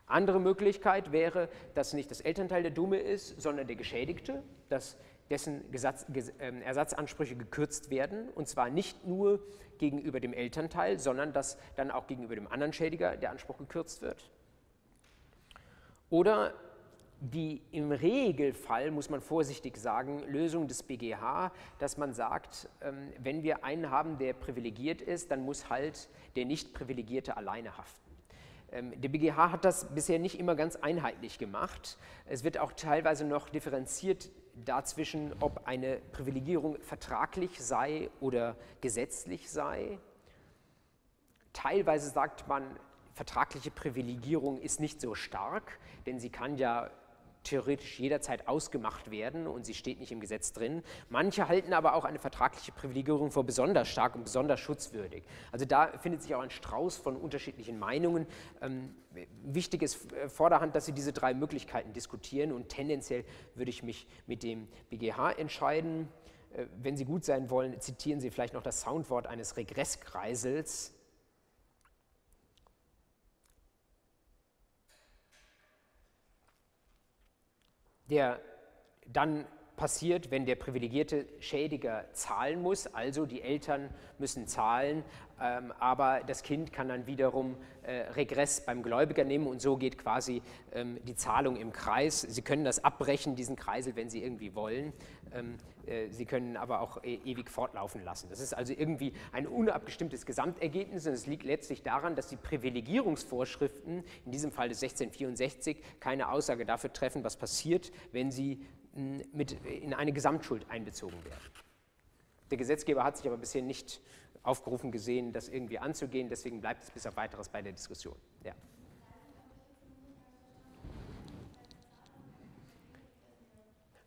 Andere Möglichkeit wäre, dass nicht das Elternteil der Dumme ist, sondern der Geschädigte, dass dessen Gesatz, äh, Ersatzansprüche gekürzt werden, und zwar nicht nur gegenüber dem Elternteil, sondern dass dann auch gegenüber dem anderen Schädiger der Anspruch gekürzt wird. Oder die im Regelfall, muss man vorsichtig sagen, Lösung des BGH, dass man sagt, ähm, wenn wir einen haben, der privilegiert ist, dann muss halt der Nicht-Privilegierte alleine haften. Ähm, der BGH hat das bisher nicht immer ganz einheitlich gemacht. Es wird auch teilweise noch differenziert dazwischen, ob eine Privilegierung vertraglich sei oder gesetzlich sei. Teilweise sagt man, vertragliche Privilegierung ist nicht so stark, denn sie kann ja theoretisch jederzeit ausgemacht werden und sie steht nicht im Gesetz drin. Manche halten aber auch eine vertragliche Privilegierung für besonders stark und besonders schutzwürdig. Also da findet sich auch ein Strauß von unterschiedlichen Meinungen. Ähm, wichtig ist äh, vorderhand, dass Sie diese drei Möglichkeiten diskutieren und tendenziell würde ich mich mit dem BGH entscheiden. Äh, wenn Sie gut sein wollen, zitieren Sie vielleicht noch das Soundwort eines Regresskreisels der dann passiert, wenn der privilegierte Schädiger zahlen muss, also die Eltern müssen zahlen, aber das Kind kann dann wiederum äh, Regress beim Gläubiger nehmen und so geht quasi ähm, die Zahlung im Kreis. Sie können das abbrechen, diesen Kreisel, wenn Sie irgendwie wollen. Ähm, äh, Sie können aber auch e ewig fortlaufen lassen. Das ist also irgendwie ein unabgestimmtes Gesamtergebnis und es liegt letztlich daran, dass die Privilegierungsvorschriften, in diesem Fall des 1664, keine Aussage dafür treffen, was passiert, wenn sie mit in eine Gesamtschuld einbezogen werden. Der Gesetzgeber hat sich aber bisher nicht aufgerufen gesehen, das irgendwie anzugehen. Deswegen bleibt es bis auf weiteres bei der Diskussion. Ja.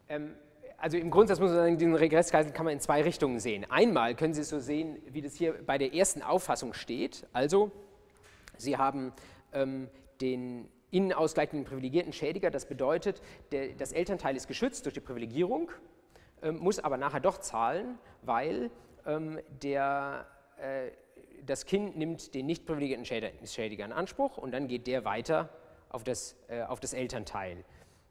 Ähm, also im Grundsatz muss man sagen, den Regresskreisel kann man in zwei Richtungen sehen. Einmal können Sie es so sehen, wie das hier bei der ersten Auffassung steht. Also Sie haben ähm, den innen ausgleichenden privilegierten Schädiger. Das bedeutet, der, das Elternteil ist geschützt durch die Privilegierung, ähm, muss aber nachher doch zahlen, weil der, äh, das Kind nimmt den nicht privilegierten Schädiger in Anspruch und dann geht der weiter auf das, äh, auf das Elternteil.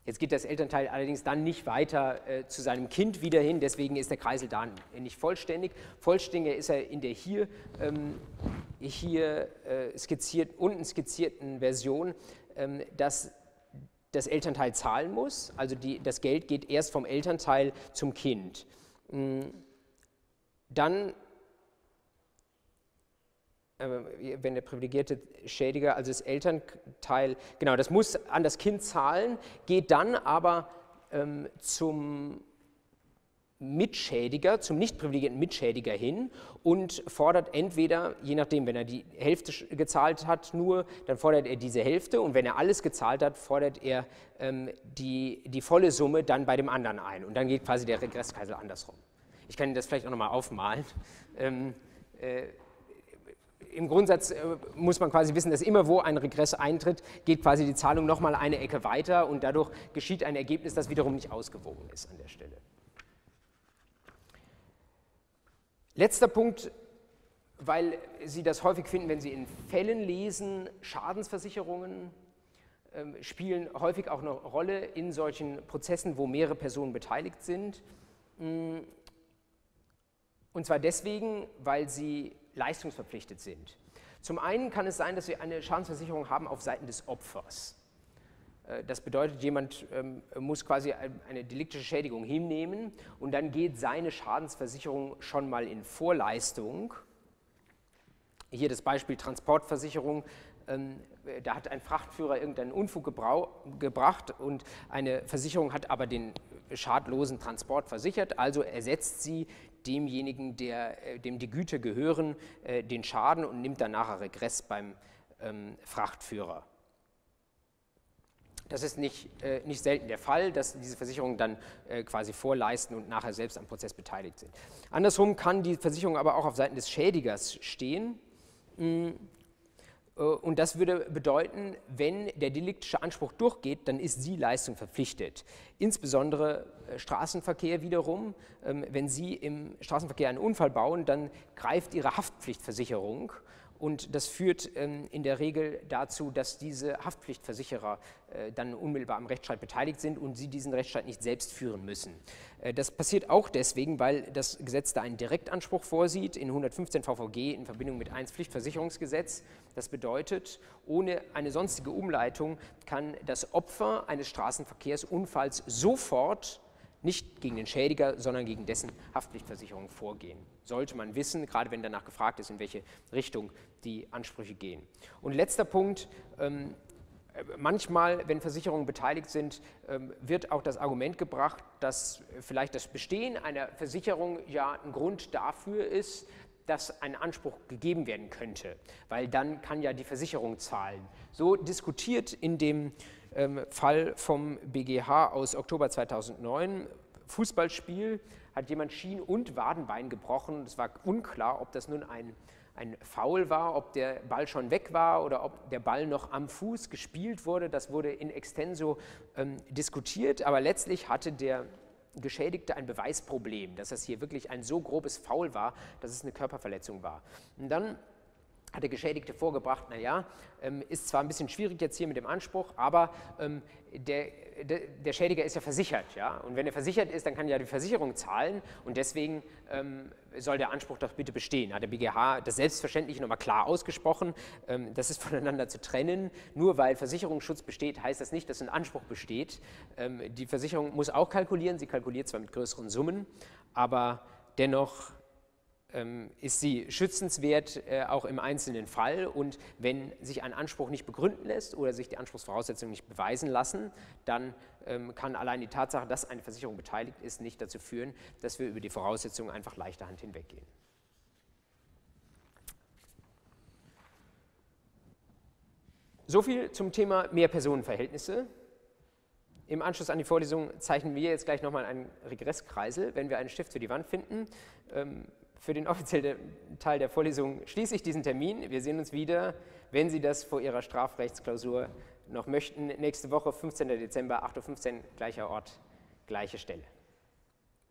Jetzt geht das Elternteil allerdings dann nicht weiter äh, zu seinem Kind wieder hin, deswegen ist der Kreisel da nicht vollständig. Vollständiger ist er in der hier, ähm, hier äh, skizziert, unten skizzierten Version, ähm, dass das Elternteil zahlen muss, also die, das Geld geht erst vom Elternteil zum Kind. Mm, dann äh, wenn der privilegierte Schädiger, also das Elternteil, genau, das muss an das Kind zahlen, geht dann aber ähm, zum Mitschädiger, zum nicht privilegierten Mitschädiger hin und fordert entweder, je nachdem, wenn er die Hälfte gezahlt hat, nur, dann fordert er diese Hälfte und wenn er alles gezahlt hat, fordert er ähm, die, die volle Summe dann bei dem anderen ein. Und dann geht quasi der Regresskreisel andersrum. Ich kann Ihnen das vielleicht auch nochmal aufmalen. Ähm, äh, im Grundsatz äh, muss man quasi wissen, dass immer wo ein Regress eintritt, geht quasi die Zahlung nochmal eine Ecke weiter und dadurch geschieht ein Ergebnis, das wiederum nicht ausgewogen ist an der Stelle. Letzter Punkt, weil Sie das häufig finden, wenn Sie in Fällen lesen, Schadensversicherungen äh, spielen häufig auch eine Rolle in solchen Prozessen, wo mehrere Personen beteiligt sind. Mm. Und zwar deswegen, weil sie leistungsverpflichtet sind. Zum einen kann es sein, dass wir eine Schadensversicherung haben auf Seiten des Opfers. Äh, das bedeutet, jemand ähm, muss quasi eine deliktische Schädigung hinnehmen und dann geht seine Schadensversicherung schon mal in Vorleistung. Hier das Beispiel Transportversicherung. Ähm, da hat ein Frachtführer irgendeinen Unfug gebracht und eine Versicherung hat aber den schadlosen Transport versichert, also ersetzt sie demjenigen, der, äh, dem die Güter gehören, äh, den Schaden und nimmt dann nachher Regress beim ähm, Frachtführer. Das ist nicht, äh, nicht selten der Fall, dass diese Versicherungen dann quasi vorleisten und nachher selbst am Prozess beteiligt sind. Andersrum kann die Versicherung aber auch auf Seiten des Schädigers stehen. Mm, und das würde bedeuten, wenn der deliktische Anspruch durchgeht, dann ist sie Leistung verpflichtet. Insbesondere Straßenverkehr wiederum. Ähm, wenn Sie im Straßenverkehr einen Unfall bauen, dann greift Ihre Haftpflichtversicherung und das führt ähm, in der Regel dazu, dass diese Haftpflichtversicherer äh, dann unmittelbar am Rechtsstreit beteiligt sind und sie diesen Rechtsstreit nicht selbst führen müssen. Äh, das passiert auch deswegen, weil das Gesetz da einen Direktanspruch vorsieht in 115 VVG in Verbindung mit 1 Pflichtversicherungsgesetz. Das bedeutet, ohne eine sonstige Umleitung kann das Opfer eines Straßenverkehrsunfalls sofort nicht gegen den Schädiger, sondern gegen dessen Haftpflichtversicherung vorgehen. Sollte man wissen, gerade wenn danach gefragt ist, in welche Richtung die Ansprüche gehen. Und letzter Punkt, ähm, manchmal, wenn Versicherungen beteiligt sind, ähm, wird auch das Argument gebracht, dass vielleicht das Bestehen einer Versicherung ja ein Grund dafür ist, dass ein Anspruch gegeben werden könnte, weil dann kann ja die Versicherung zahlen. So diskutiert in dem Fall vom BGH aus Oktober 2009. Fußballspiel hat jemand Schien- und Wadenbein gebrochen. Es war unklar, ob das nun ein, ein Foul war, ob der Ball schon weg war oder ob der Ball noch am Fuß gespielt wurde. Das wurde in extenso ähm, diskutiert, aber letztlich hatte der Geschädigte ein Beweisproblem, dass das hier wirklich ein so grobes Foul war, dass es eine Körperverletzung war. Und dann hat der Geschädigte vorgebracht, naja, ähm, ist zwar ein bisschen schwierig jetzt hier mit dem Anspruch, aber ähm, der, der, der, Schädiger ist ja versichert. Ja? Und wenn er versichert ist, dann kann ja die Versicherung zahlen und deswegen ähm, soll der Anspruch doch bitte bestehen. Hat der BGH das selbstverständlich nochmal klar ausgesprochen, ähm, das ist voneinander zu trennen. Nur weil Versicherungsschutz besteht, heißt das nicht, dass ein Anspruch besteht. Ähm, die Versicherung muss auch kalkulieren, sie kalkuliert zwar mit größeren Summen, aber dennoch ist sie schützenswert, äh, auch im einzelnen Fall. Und wenn sich ein Anspruch nicht begründen lässt oder sich die Anspruchsvoraussetzungen nicht beweisen lassen, dann ähm, kann allein die Tatsache, dass eine Versicherung beteiligt ist, nicht dazu führen, dass wir über die Voraussetzungen einfach leichter Hand hinweggehen. So viel zum Thema Mehrpersonenverhältnisse. Im Anschluss an die Vorlesung zeichnen wir jetzt gleich nochmal einen Regresskreisel, wenn wir einen Stift für die Wand finden. Für den offiziellen Teil der Vorlesung schließe ich diesen Termin. Wir sehen uns wieder, wenn Sie das vor Ihrer Strafrechtsklausur noch möchten, nächste Woche, 15. Dezember, 8.15 Uhr, gleicher Ort, gleiche Stelle.